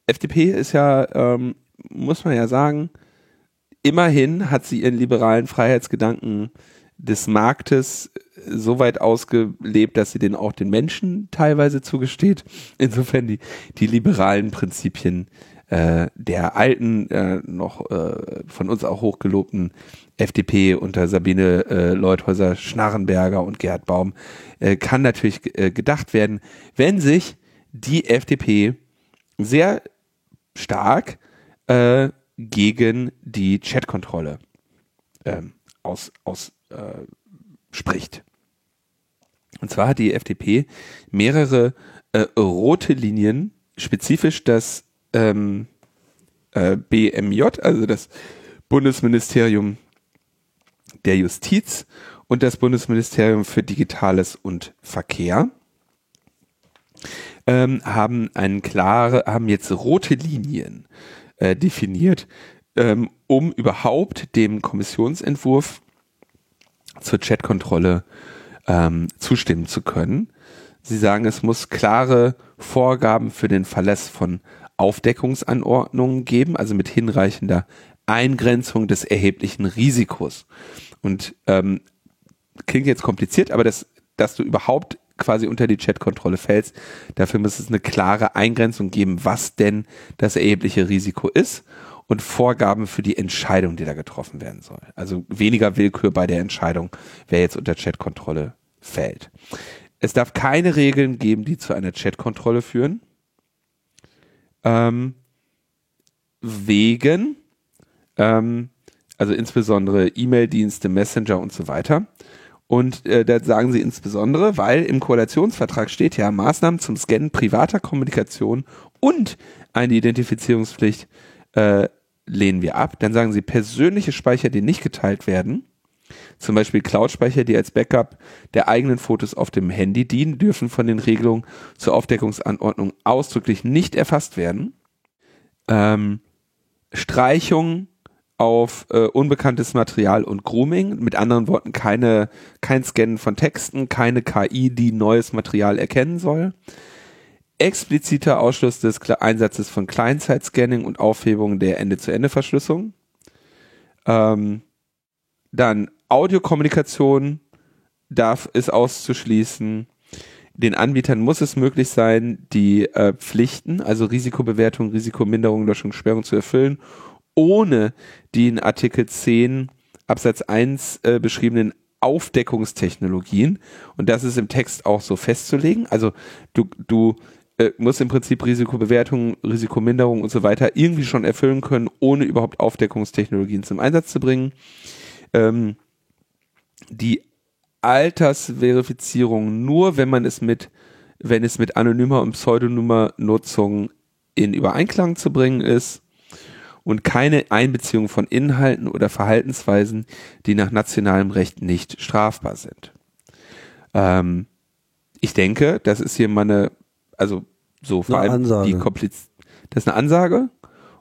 FDP ist ja, ähm, muss man ja sagen, immerhin hat sie ihren liberalen Freiheitsgedanken des Marktes so weit ausgelebt, dass sie den auch den Menschen teilweise zugesteht. Insofern die, die liberalen Prinzipien äh, der alten, äh, noch äh, von uns auch hochgelobten FDP unter Sabine äh, Leuthäuser, Schnarrenberger und Gerhard Baum äh, kann natürlich äh, gedacht werden, wenn sich die FDP sehr stark äh, gegen die Chatkontrolle ähm, aus, aus äh, spricht. Und zwar hat die FDP mehrere äh, rote Linien, spezifisch das ähm, äh, BMJ, also das Bundesministerium der Justiz und das Bundesministerium für Digitales und Verkehr ähm, haben einen klare, haben jetzt rote Linien äh, definiert, ähm, um überhaupt dem Kommissionsentwurf zur Chatkontrolle ähm, zustimmen zu können. Sie sagen, es muss klare Vorgaben für den Verlass von Aufdeckungsanordnungen geben, also mit hinreichender Eingrenzung des erheblichen Risikos. Und ähm, klingt jetzt kompliziert, aber das, dass du überhaupt quasi unter die Chatkontrolle fällst, dafür muss es eine klare Eingrenzung geben, was denn das erhebliche Risiko ist und Vorgaben für die Entscheidung, die da getroffen werden soll. Also weniger Willkür bei der Entscheidung, wer jetzt unter Chatkontrolle fällt. Es darf keine Regeln geben, die zu einer Chatkontrolle führen. Ähm, wegen, ähm, also insbesondere E-Mail-Dienste, Messenger und so weiter. Und äh, da sagen sie insbesondere, weil im Koalitionsvertrag steht ja Maßnahmen zum Scannen privater Kommunikation und eine Identifizierungspflicht äh, lehnen wir ab. Dann sagen sie persönliche Speicher, die nicht geteilt werden, zum Beispiel Cloud-Speicher, die als Backup der eigenen Fotos auf dem Handy dienen, dürfen von den Regelungen zur Aufdeckungsanordnung ausdrücklich nicht erfasst werden. Ähm, Streichung auf äh, unbekanntes Material und Grooming. Mit anderen Worten, keine, kein Scannen von Texten, keine KI, die neues Material erkennen soll. Expliziter Ausschluss des Einsatzes von Client-Side-Scanning und Aufhebung der Ende-zu-Ende-Verschlüsselung. Ähm, dann Audiokommunikation darf es auszuschließen. Den Anbietern muss es möglich sein, die äh, Pflichten, also Risikobewertung, Risikominderung, Löschung, Sperrung zu erfüllen, ohne die in Artikel 10 Absatz 1 äh, beschriebenen Aufdeckungstechnologien. Und das ist im Text auch so festzulegen. Also du, du äh, musst im Prinzip Risikobewertung, Risikominderung und so weiter irgendwie schon erfüllen können, ohne überhaupt Aufdeckungstechnologien zum Einsatz zu bringen. Ähm, die Altersverifizierung nur, wenn man es mit, wenn es mit anonymer und pseudonymer Nutzung in Übereinklang zu bringen ist und keine Einbeziehung von Inhalten oder Verhaltensweisen, die nach nationalem Recht nicht strafbar sind. Ähm, ich denke, das ist hier mal eine, also so vor eine allem Ansage. die Kompliz das ist eine Ansage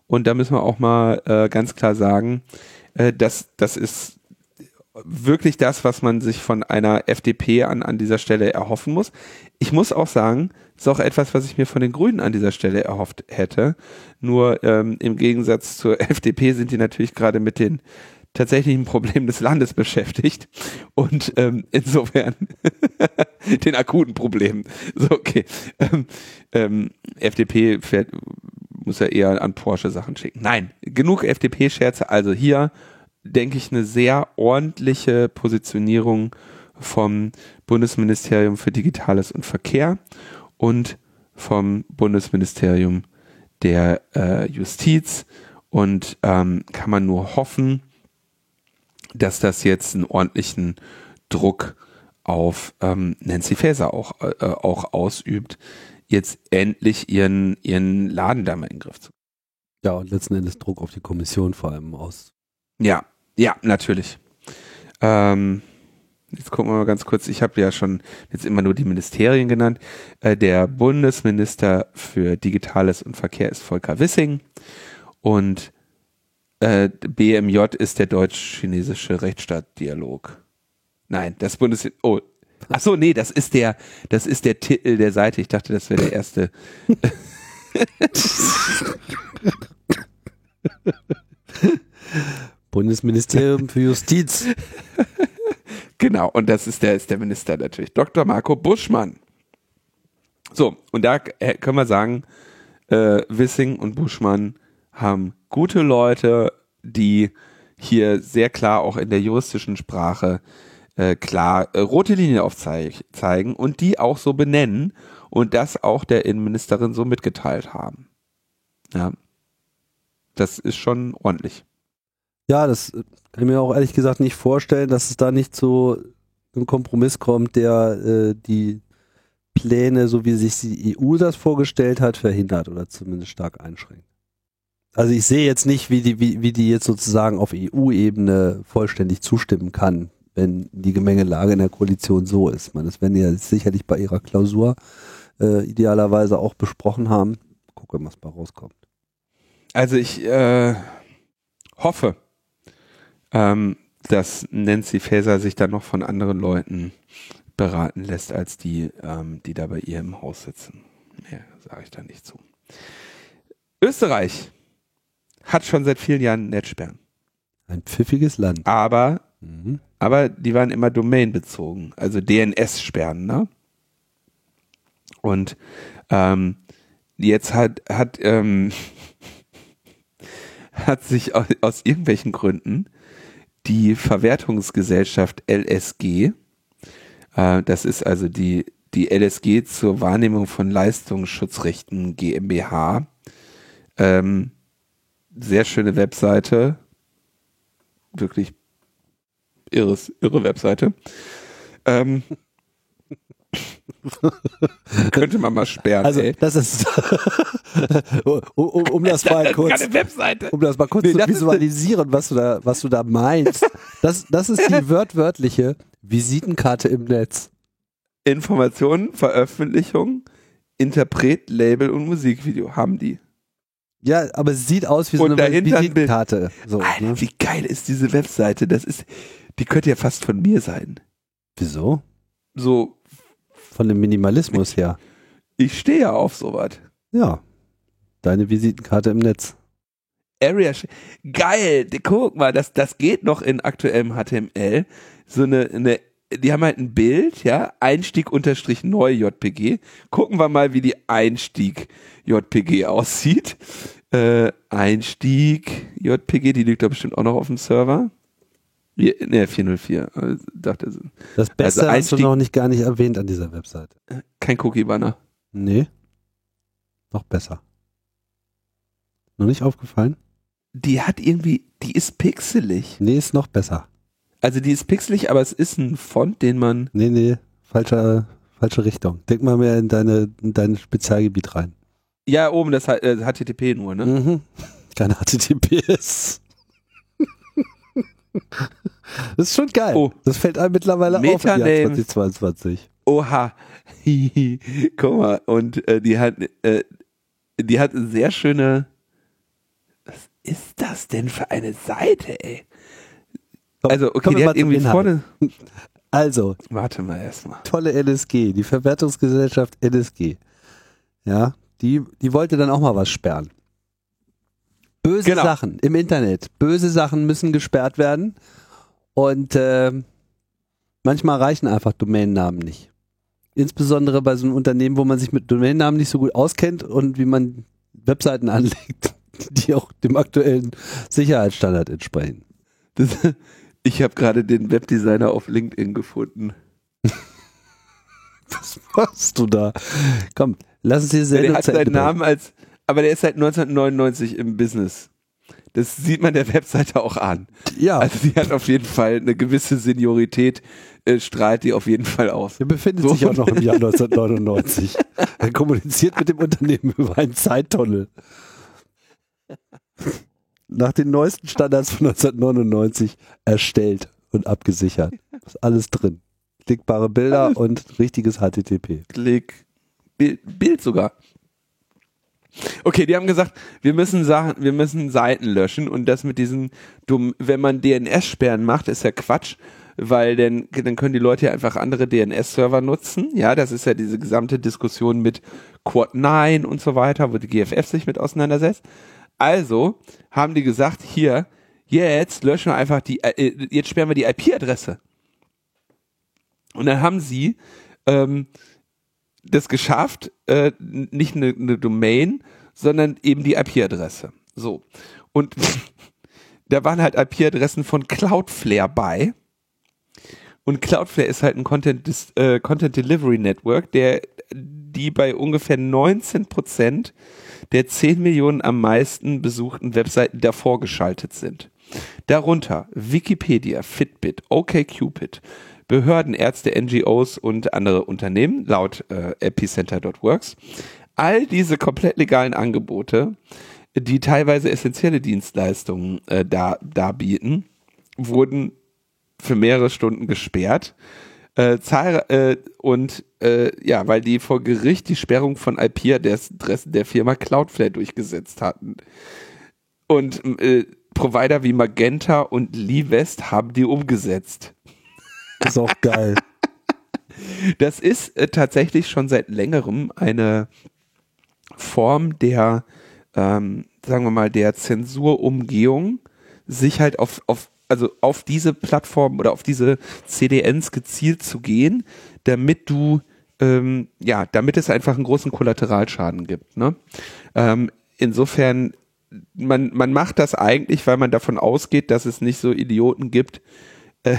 und da müssen wir auch mal äh, ganz klar sagen, äh, dass das ist wirklich das, was man sich von einer FDP an, an dieser Stelle erhoffen muss. Ich muss auch sagen, ist auch etwas, was ich mir von den Grünen an dieser Stelle erhofft hätte. Nur ähm, im Gegensatz zur FDP sind die natürlich gerade mit den tatsächlichen Problemen des Landes beschäftigt und ähm, insofern den akuten Problemen. So, okay. Ähm, ähm, FDP fährt, muss ja eher an Porsche Sachen schicken. Nein, genug FDP-Scherze. Also hier denke ich, eine sehr ordentliche Positionierung vom Bundesministerium für Digitales und Verkehr und vom Bundesministerium der äh, Justiz. Und ähm, kann man nur hoffen, dass das jetzt einen ordentlichen Druck auf ähm, Nancy Faeser auch, äh, auch ausübt, jetzt endlich ihren, ihren Laden da mal in den Griff zu. Ja, und letzten Endes Druck auf die Kommission vor allem aus. Ja, ja, natürlich. Ähm, jetzt gucken wir mal ganz kurz. Ich habe ja schon jetzt immer nur die Ministerien genannt. Äh, der Bundesminister für Digitales und Verkehr ist Volker Wissing und äh, BMJ ist der deutsch-chinesische Rechtsstaatdialog. Nein, das Bundes oh Ach so, nee, das ist der das ist der Titel der Seite. Ich dachte, das wäre der erste. Bundesministerium für Justiz. genau, und das ist der, ist der Minister natürlich, Dr. Marco Buschmann. So, und da können wir sagen, äh, Wissing und Buschmann haben gute Leute, die hier sehr klar auch in der juristischen Sprache äh, klar äh, rote Linien aufzeigen und die auch so benennen und das auch der Innenministerin so mitgeteilt haben. Ja. Das ist schon ordentlich. Ja, das kann ich mir auch ehrlich gesagt nicht vorstellen, dass es da nicht zu einem Kompromiss kommt, der äh, die Pläne, so wie sich die EU das vorgestellt hat, verhindert oder zumindest stark einschränkt. Also ich sehe jetzt nicht, wie die, wie, wie die jetzt sozusagen auf EU-Ebene vollständig zustimmen kann, wenn die Gemengelage in der Koalition so ist. Man, das werden die ja sicherlich bei ihrer Klausur äh, idealerweise auch besprochen haben. Gucken, was bei rauskommt. Also ich äh, hoffe, ähm, dass Nancy Faeser sich dann noch von anderen Leuten beraten lässt, als die, ähm, die da bei ihr im Haus sitzen. Mehr sage ich da nicht zu. Österreich hat schon seit vielen Jahren Netzsperren. Ein pfiffiges Land. Aber, mhm. aber die waren immer domainbezogen, also DNS-Sperren, ne? Und ähm, jetzt hat, hat, ähm, hat sich aus, aus irgendwelchen Gründen die Verwertungsgesellschaft LSG. Äh, das ist also die, die LSG zur Wahrnehmung von Leistungsschutzrechten GmbH. Ähm, sehr schöne Webseite. Wirklich irres, irre Webseite. Ähm, Könnte man mal sperren. Also ey. das ist um, um, um, das mal kurz, um das mal kurz nee, zu visualisieren, was du da, was du da meinst. Das, das ist die wörtwörtliche Visitenkarte im Netz. Informationen, Veröffentlichung, Interpret, Label und Musikvideo haben die. Ja, aber es sieht aus wie so und eine Visitenkarte. So, Alter, ne? Wie geil ist diese Webseite? Das ist, die könnte ja fast von mir sein. Wieso? So von dem Minimalismus her. Ich stehe ja auf sowas. Ja. Deine Visitenkarte im Netz. Area, geil, guck mal, das, das geht noch in aktuellem HTML. So eine, eine, die haben halt ein Bild, ja, Einstieg unterstrich neu JPG. Gucken wir mal, wie die Einstieg JPG aussieht. Äh, Einstieg JPG, die liegt da bestimmt auch noch auf dem Server. Ne, 404. Also, dachte, das Beste also hast du noch nicht gar nicht erwähnt an dieser Webseite. Kein Cookie-Banner. Nee. Noch besser. Noch nicht aufgefallen? Die hat irgendwie, die ist pixelig. Nee, ist noch besser. Also die ist pixelig, aber es ist ein Font, den man. Nee, nee, falsche, falsche Richtung. Denk mal mehr in deine, in dein Spezialgebiet rein. Ja, oben das äh, HTTP nur, ne? Mhm. Keine HTTPS. Das ist schon geil. Oh. Das fällt einem mittlerweile Metaname. auf im Jahr 2022. Oha. Guck mal, und äh, die hat äh, die hat sehr schöne Was ist das denn für eine Seite, ey? Also, okay, die hat irgendwie vorne. Also, Warte mal erstmal. tolle NSG, die Verwertungsgesellschaft NSG. Ja, die, die wollte dann auch mal was sperren. Böse Genau. Sachen im Internet. Böse Sachen müssen gesperrt werden. Und äh, manchmal reichen einfach Domainnamen nicht. Insbesondere bei so einem Unternehmen, wo man sich mit Domainnamen nicht so gut auskennt und wie man Webseiten anlegt, die auch dem aktuellen Sicherheitsstandard entsprechen. Das, ich habe gerade den Webdesigner auf LinkedIn gefunden. Was machst du da? Komm, lass uns die der Sendung hat seinen Namen als, aber der ist seit 1999 im Business. Das sieht man der Webseite auch an. Ja, Also die hat auf jeden Fall eine gewisse Seniorität, äh, strahlt die auf jeden Fall aus. er befindet So. sich auch noch im Jahr 1999. er kommuniziert mit dem Unternehmen über einen Zeittunnel. Nach den neuesten Standards von 1999 erstellt und abgesichert. Ist alles drin. Klickbare Bilder und richtiges HTTP. Klick, Bild, Bild sogar. Okay, die haben gesagt, wir müssen Sachen, wir müssen Seiten löschen und das mit diesen dumm, wenn man DNS-Sperren macht, ist ja Quatsch, weil dann, dann können die Leute ja einfach andere DNS-Server nutzen. Ja, das ist ja diese gesamte Diskussion mit Quad 9 und so weiter, wo die GFF sich mit auseinandersetzt. Also haben die gesagt, hier, jetzt löschen wir einfach die, äh, jetzt sperren wir die IP-Adresse. Und dann haben sie ähm, das geschafft, äh, nicht eine, eine Domain, sondern eben die IP-Adresse. So. Und da waren halt IP-Adressen von Cloudflare bei. Und Cloudflare ist halt ein Content, äh, Content Delivery Network, der die bei ungefähr 19 Prozent der 10 Millionen am meisten besuchten Webseiten davor geschaltet sind. Darunter Wikipedia, Fitbit, OKCupid, Behörden, Ärzte, NGOs und andere Unternehmen, laut äh, epicenter.works. All diese komplett legalen Angebote, die teilweise essentielle Dienstleistungen äh, da, darbieten, wurden für mehrere Stunden gesperrt. Äh, zahl, äh, und äh, ja, weil die vor Gericht die Sperrung von IP-Adressen der Firma Cloudflare durchgesetzt hatten. Und äh, Provider wie Magenta und LeeWest haben die umgesetzt. Ist auch geil. Das ist äh, tatsächlich schon seit längerem eine Form der, ähm, sagen wir mal, der Zensurumgehung, sich halt auf, auf, also auf diese Plattform oder auf diese CDNs gezielt zu gehen, damit du, ähm, ja, damit es einfach einen großen Kollateralschaden gibt. Ne? Ähm, insofern, man, man macht das eigentlich, weil man davon ausgeht, dass es nicht so Idioten gibt, äh,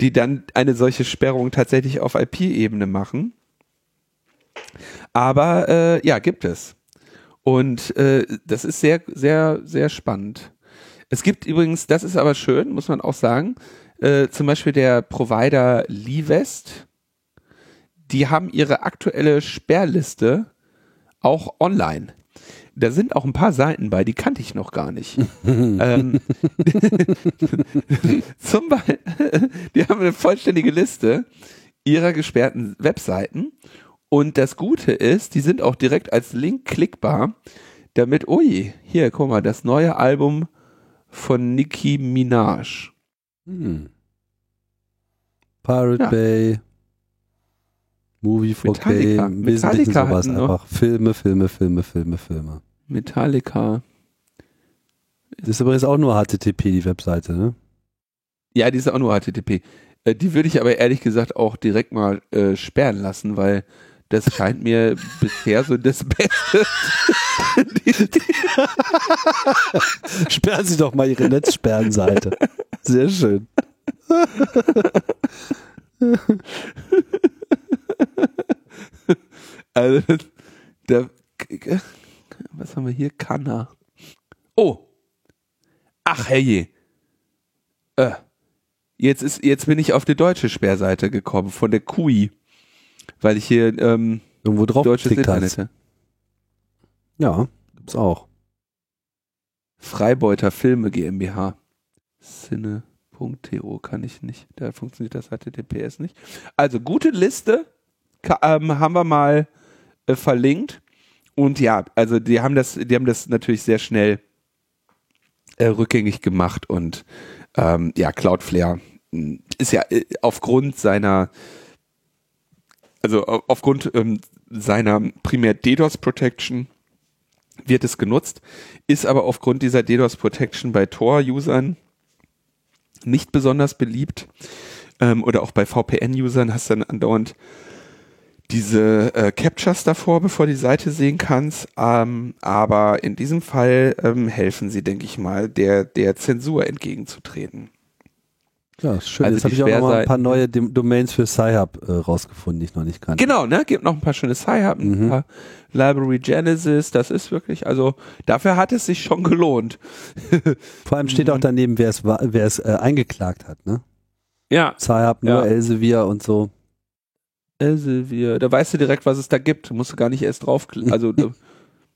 die dann eine solche Sperrung tatsächlich auf IP-Ebene machen. Aber äh, ja, gibt es. Und äh, das ist sehr, sehr, sehr spannend. Es gibt übrigens, das ist aber schön, muss man auch sagen, äh, zum Beispiel der Provider LeeWest, die haben ihre aktuelle Sperrliste auch online. Da sind auch ein paar Seiten bei, die kannte ich noch gar nicht. ähm, zum Beispiel, die haben eine vollständige Liste ihrer gesperrten Webseiten. Und das Gute ist, die sind auch direkt als Link klickbar, damit, ui, hier, guck mal, das neue Album von Nicki Minaj. Hm. Pirate Ja. Bay, Movie 4K, Metallica. im Wesentlichen Metallica sowas einfach. Filme, Filme, Filme, Filme, Filme. Metallica. Das ist übrigens auch nur HTTP, die Webseite, ne? Ja, die ist auch nur HTTP. Äh, Die würde ich aber ehrlich gesagt auch direkt mal äh, sperren lassen, weil das scheint mir bisher so das Beste. Sperren Sie doch mal Ihre Netzsperrenseite. Sehr schön. also, da, was haben wir hier? Kanna. Oh. Ach, herrje. Äh. Jetzt, ist, jetzt bin ich auf die deutsche Sperrseite gekommen, von der QI. Weil ich hier ähm, Irgendwo drauf deutsches Internet hast. Ja, gibt's auch. Freibeuter Filme GmbH. Cine.to kann ich nicht. Da funktioniert das HTTPS nicht. Also gute Liste ka- ähm, haben wir mal äh, verlinkt. Und ja, also die haben das, die haben das natürlich sehr schnell äh, rückgängig gemacht und ähm, ja, Cloudflare mh, ist ja äh, aufgrund seiner also au- aufgrund ähm, seiner primär DDoS Protection wird es genutzt, ist aber aufgrund dieser DDoS Protection bei Tor-Usern nicht besonders beliebt ähm, oder auch bei VPN-Usern hast du dann andauernd diese äh, Captures davor, bevor die Seite sehen kannst. Ähm, aber in diesem Fall ähm, helfen sie, denke ich mal, der, der Zensur entgegenzutreten. Ja, schön. Also Jetzt habe ich auch noch mal ein paar neue Domains für Sci-Hub äh, rausgefunden, die ich noch nicht kannte. Genau, ne? Gibt noch ein paar schöne Sci-Hub, ein Mhm. paar Library Genesis. Das ist wirklich, also dafür hat es sich schon gelohnt. Vor allem steht auch daneben, wer es, wer es äh, eingeklagt hat. Ne? Ja, Sci-Hub, nur Ja. Elsevier und so. Elsevier, da weißt du direkt, was es da gibt. Musst du gar nicht erst draufklicken. Also du-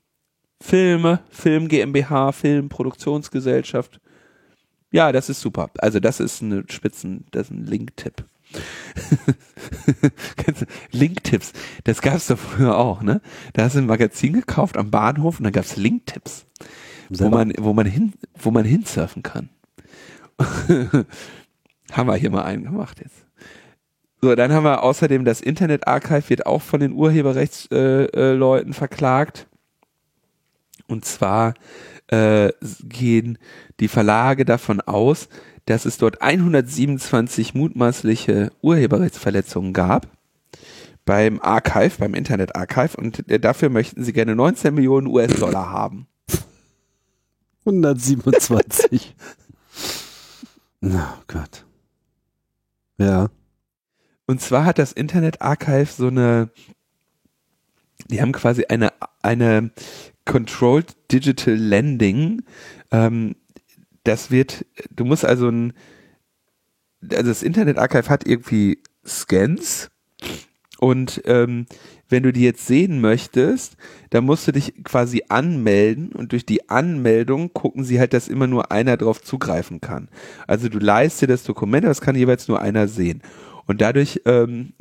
Filme, Film GmbH, Filmproduktionsgesellschaft. Ja, das ist super. Also das ist eine Spitzen, das ist ein Link-Tipp. Link-Tipps, das gab's doch früher auch, ne? Da hast du ein Magazin gekauft am Bahnhof und dann gab's Link-Tipps, wo man, wo man hin, wo man hinsurfen kann. haben wir hier mal einen gemacht jetzt. So, dann haben wir außerdem das Internet Archive wird auch von den Urheberrechtsleuten äh, Leuten verklagt. Und zwar äh, gehen die Verlage davon aus, dass es dort 127 mutmaßliche Urheberrechtsverletzungen gab beim Archive, beim Internet Archive und äh, dafür möchten sie gerne 19 Millionen US-Dollar haben. 127. Na oh Gott. Ja. Und zwar hat das Internet Archive so eine, die haben quasi eine, eine Controlled Digital Lending. Ähm, das wird, du musst also ein, also das Internet Archive hat irgendwie Scans und ähm, wenn du die jetzt sehen möchtest, dann musst du dich quasi anmelden und durch die Anmeldung gucken sie halt, dass immer nur einer drauf zugreifen kann. Also du leist dir das Dokument, aber es kann jeweils nur einer sehen. Und dadurch ähm,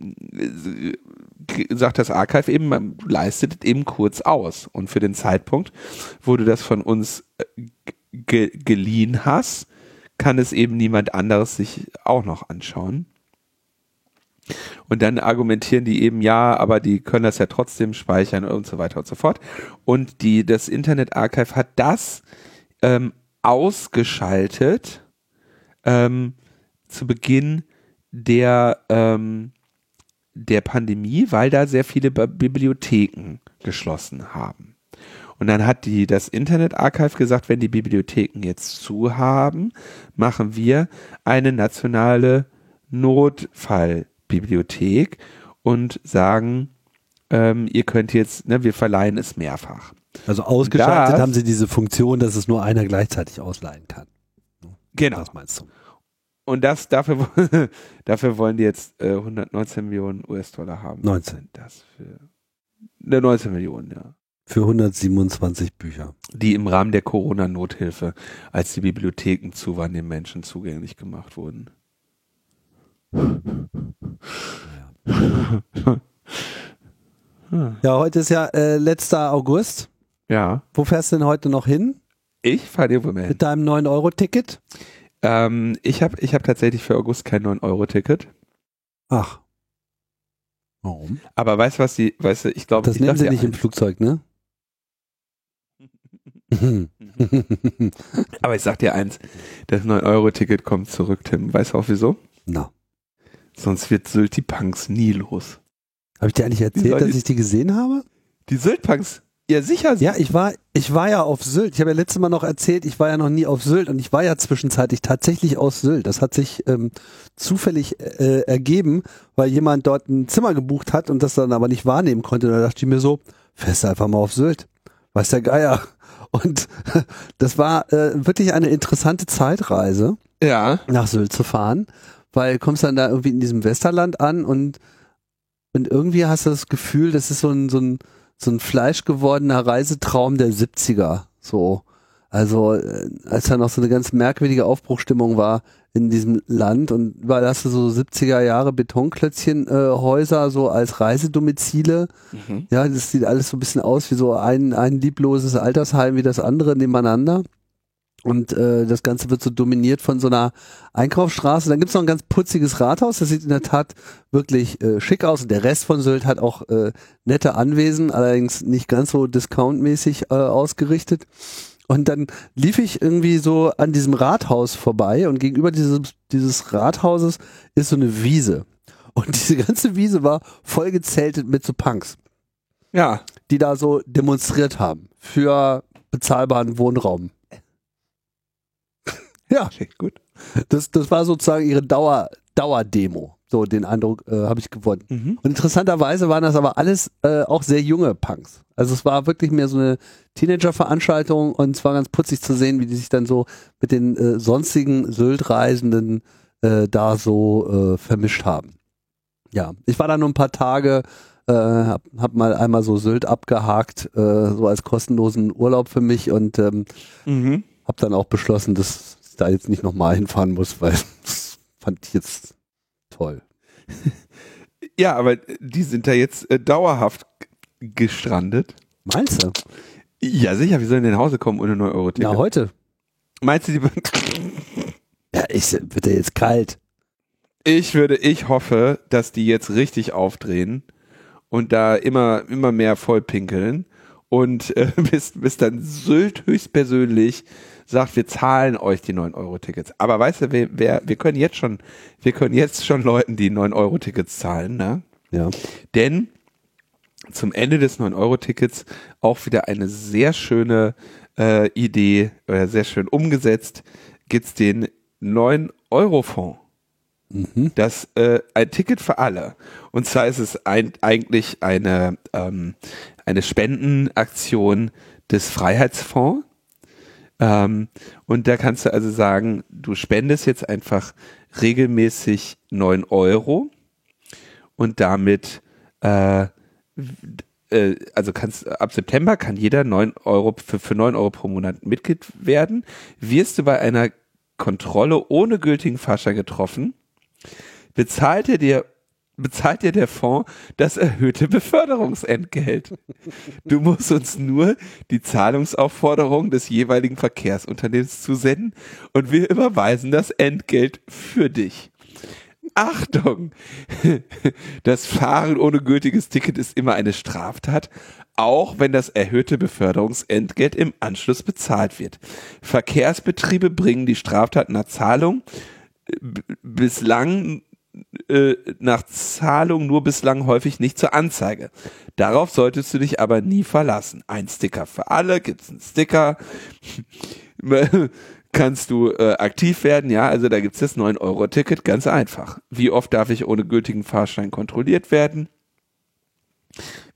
sagt das Archive eben, man leistet eben kurz aus. Und für den Zeitpunkt, wo du das von uns äh, ge geliehen hast, kann es eben niemand anderes sich auch noch anschauen. Und dann argumentieren die eben, ja, aber die können das ja trotzdem speichern und so weiter und so fort. Und die, das Internet Archive hat das ähm, ausgeschaltet ähm, zu Beginn der, ähm, der Pandemie, weil da sehr viele Bibliotheken geschlossen haben. Und dann hat die, das Internet Archive gesagt, wenn die Bibliotheken jetzt zu haben, machen wir eine nationale Notfallbibliothek und sagen, ähm, ihr könnt jetzt, ne, wir verleihen es mehrfach. Also ausgeschaltet Das- haben sie diese Funktion, dass es nur einer gleichzeitig ausleihen kann. Genau. Was meinst du? Und das, dafür, dafür wollen die jetzt äh, 119 Millionen US-Dollar haben. 19. Was sind Das für, ne, 19 Millionen, ja. Für 127 Bücher. Die im Rahmen der Corona-Nothilfe, als die Bibliotheken zu waren, den Menschen zugänglich gemacht wurden. Ja, heute ist ja äh, letzter August. Ja. Wo fährst du denn heute noch hin? Ich fahre dir wohl mehr. Mit deinem 9-Euro-Ticket? Ähm, ich habe ich hab tatsächlich für August kein 9-Euro-Ticket. Ach. Warum? Aber weißt du was, die, weißt du, ich glaube, Das ich nehmen sie nicht im. Flugzeug, ne? Aber ich sag dir eins, das 9-Euro-Ticket kommt zurück, Tim. Weißt du auch wieso? Na. Sonst wird Sylt die Punks nie los. Habe ich dir eigentlich erzählt, dass ich die gesehen habe? Die Sylt-Punks, ja sicher. Ja, ich war, ich war ja auf Sylt. Ich habe ja letztes Mal noch erzählt, ich war ja noch nie auf Sylt und ich war ja zwischenzeitlich tatsächlich aus Sylt. Das hat sich ähm, zufällig äh, ergeben, weil jemand dort ein Zimmer gebucht hat und das dann aber nicht wahrnehmen konnte. Da dachte ich mir so, fährst du einfach mal auf Sylt. Weiß der Geier. Und das war äh, wirklich eine interessante Zeitreise Ja. nach Sylt zu fahren, weil du kommst dann da irgendwie in diesem Westerland an und, und irgendwie hast du das Gefühl, das ist so ein, so ein, so ein fleischgewordener Reisetraum der 70er. So. Also, äh, als da noch so eine ganz merkwürdige Aufbruchstimmung war in diesem Land und weil hast du so 70er Jahre Betonklötzchen äh, Häuser so als Reisedomizile. Mhm. Ja, das sieht alles so ein bisschen aus wie so ein, ein liebloses Altersheim wie das andere nebeneinander. Und äh, das Ganze wird so dominiert von so einer Einkaufsstraße. Dann gibt's noch ein ganz putziges Rathaus. Das sieht in der Tat wirklich äh, schick aus. Und der Rest von Sylt hat auch äh, nette Anwesen, allerdings nicht ganz so discountmäßig äh, ausgerichtet. Und dann lief ich irgendwie so an diesem Rathaus vorbei und gegenüber dieses, dieses Rathauses ist so eine Wiese. Und diese ganze Wiese war voll gezeltet mit so Punks, Ja. die da so demonstriert haben für bezahlbaren Wohnraum. ja, Okay, gut. das, das war sozusagen ihre Dauer, Dauerdemo. So den Eindruck äh, habe ich gewonnen. Mhm. Und interessanterweise waren das aber alles äh, auch sehr junge Punks. Also es war wirklich mehr so eine Teenager-Veranstaltung und es war ganz putzig zu sehen, wie die sich dann so mit den äh, sonstigen Sylt-Reisenden äh, da so äh, vermischt haben. Ja, ich war da nur ein paar Tage, äh, hab, hab mal einmal so Sylt abgehakt, äh, so als kostenlosen Urlaub für mich und ähm, Mhm. hab dann auch beschlossen, dass ich da jetzt nicht nochmal hinfahren muss, weil das fand ich jetzt toll. Ja, aber die sind da jetzt äh, dauerhaft gestrandet. Meinst du? Ja, sicher, wie sollen die nach Hause kommen ohne 9 Euro Na, Ticket? heute. Meinst du, die Ja, ich, ja jetzt kalt. Ich würde, ich hoffe, dass die jetzt richtig aufdrehen und da immer, immer mehr vollpinkeln und äh, bis, bis dann Sylt höchstpersönlich sagt, wir zahlen euch die 9-Euro-Tickets. Aber weißt du, wer, wer, wir können jetzt schon, wir können jetzt schon Leuten die 9-Euro-Tickets zahlen, ne? Ja. Denn zum Ende des 9-Euro-Tickets auch wieder eine sehr schöne äh, Idee, oder sehr schön umgesetzt, gibt's den 9-Euro-Fonds. Mhm. Das äh, ein Ticket für alle. Und zwar ist es ein, eigentlich eine, ähm, eine Spendenaktion des Freiheitsfonds. Ähm, und da kannst du also sagen, du spendest jetzt einfach regelmäßig 9 Euro und damit äh, äh, also kannst ab September kann jeder 9 Euro für, für 9 Euro pro Monat Mitglied werden. Wirst du bei einer Kontrolle ohne gültigen Fahrschein getroffen, bezahlt dir der bezahlt dir der Fonds das erhöhte Beförderungsentgelt. Du musst uns nur die Zahlungsaufforderung des jeweiligen Verkehrsunternehmens zusenden und wir überweisen das Entgelt für dich. Achtung! Das Fahren ohne gültiges Ticket ist immer eine Straftat, auch wenn das erhöhte Beförderungsentgelt im Anschluss bezahlt wird. Verkehrsbetriebe bringen die Straftat nach Zahlung äh, bislang äh, nach Zahlung nur bislang häufig nicht zur Anzeige. Darauf solltest du dich aber nie verlassen. Ein Sticker für alle, gibt's einen Sticker. Kannst du äh, aktiv werden? Ja, also da gibt's das 9-Euro-Ticket, ganz einfach. Wie oft darf ich ohne gültigen Fahrschein kontrolliert werden?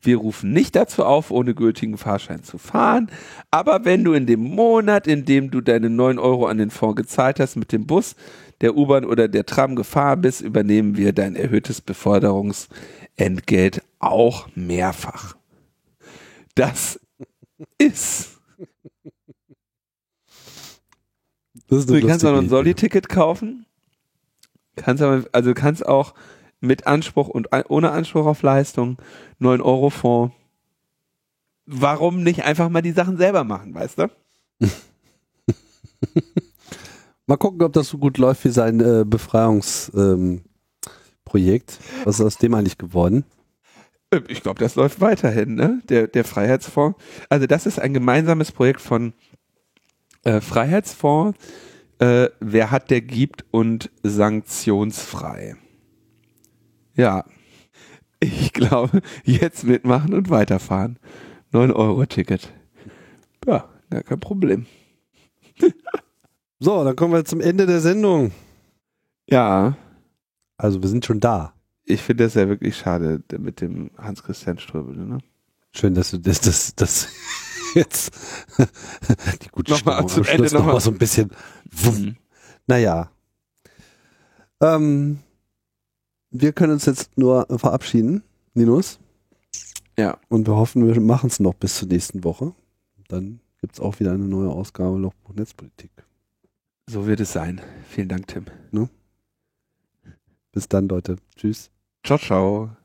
Wir rufen nicht dazu auf, ohne gültigen Fahrschein zu fahren. Aber wenn du in dem Monat, in dem du deine 9 Euro an den Fonds gezahlt hast, mit dem Bus, der U-Bahn oder der Tram gefahren bist, übernehmen wir dein erhöhtes Beförderungsentgelt auch mehrfach. Das ist. Du kannst auch noch ein. Soli-Ticket kaufen. Kannst aber, also du kannst auch mit Anspruch und ohne Anspruch auf Leistung 9 Euro Fonds. Warum nicht einfach mal die Sachen selber machen, weißt du? Mal gucken, ob das so gut läuft wie sein äh, Befreiungsprojekt. Ähm. Was ist aus dem eigentlich geworden? Äh, Ich glaube, das läuft weiterhin, ne? Der, der Freiheitsfonds. Also das ist ein gemeinsames Projekt von äh, Freiheitsfonds, äh, wer hat, der gibt und sanktionsfrei. Ja. Ich glaube, jetzt mitmachen und weiterfahren. 9-Euro-Ticket. Ja, gar kein Problem. So, dann kommen wir zum Ende der Sendung. Ja, Also wir sind schon da. ich finde das ja wirklich schade mit dem Hans-Christian Ströbel, ne? Schön, dass du das, das, das jetzt die gute Nochmal Stimmung zum am Schluss Ende noch nochmal. mal so ein bisschen. wumm. Mhm. Naja. Ähm, wir können uns jetzt nur verabschieden, Linus. Ja. Und wir hoffen, wir machen es noch bis zur nächsten Woche. Dann gibt es auch wieder eine neue Ausgabe Lochbuch Netzpolitik. So wird es sein. Vielen Dank, Tim. Bis dann, Leute. Tschüss. Ciao, ciao.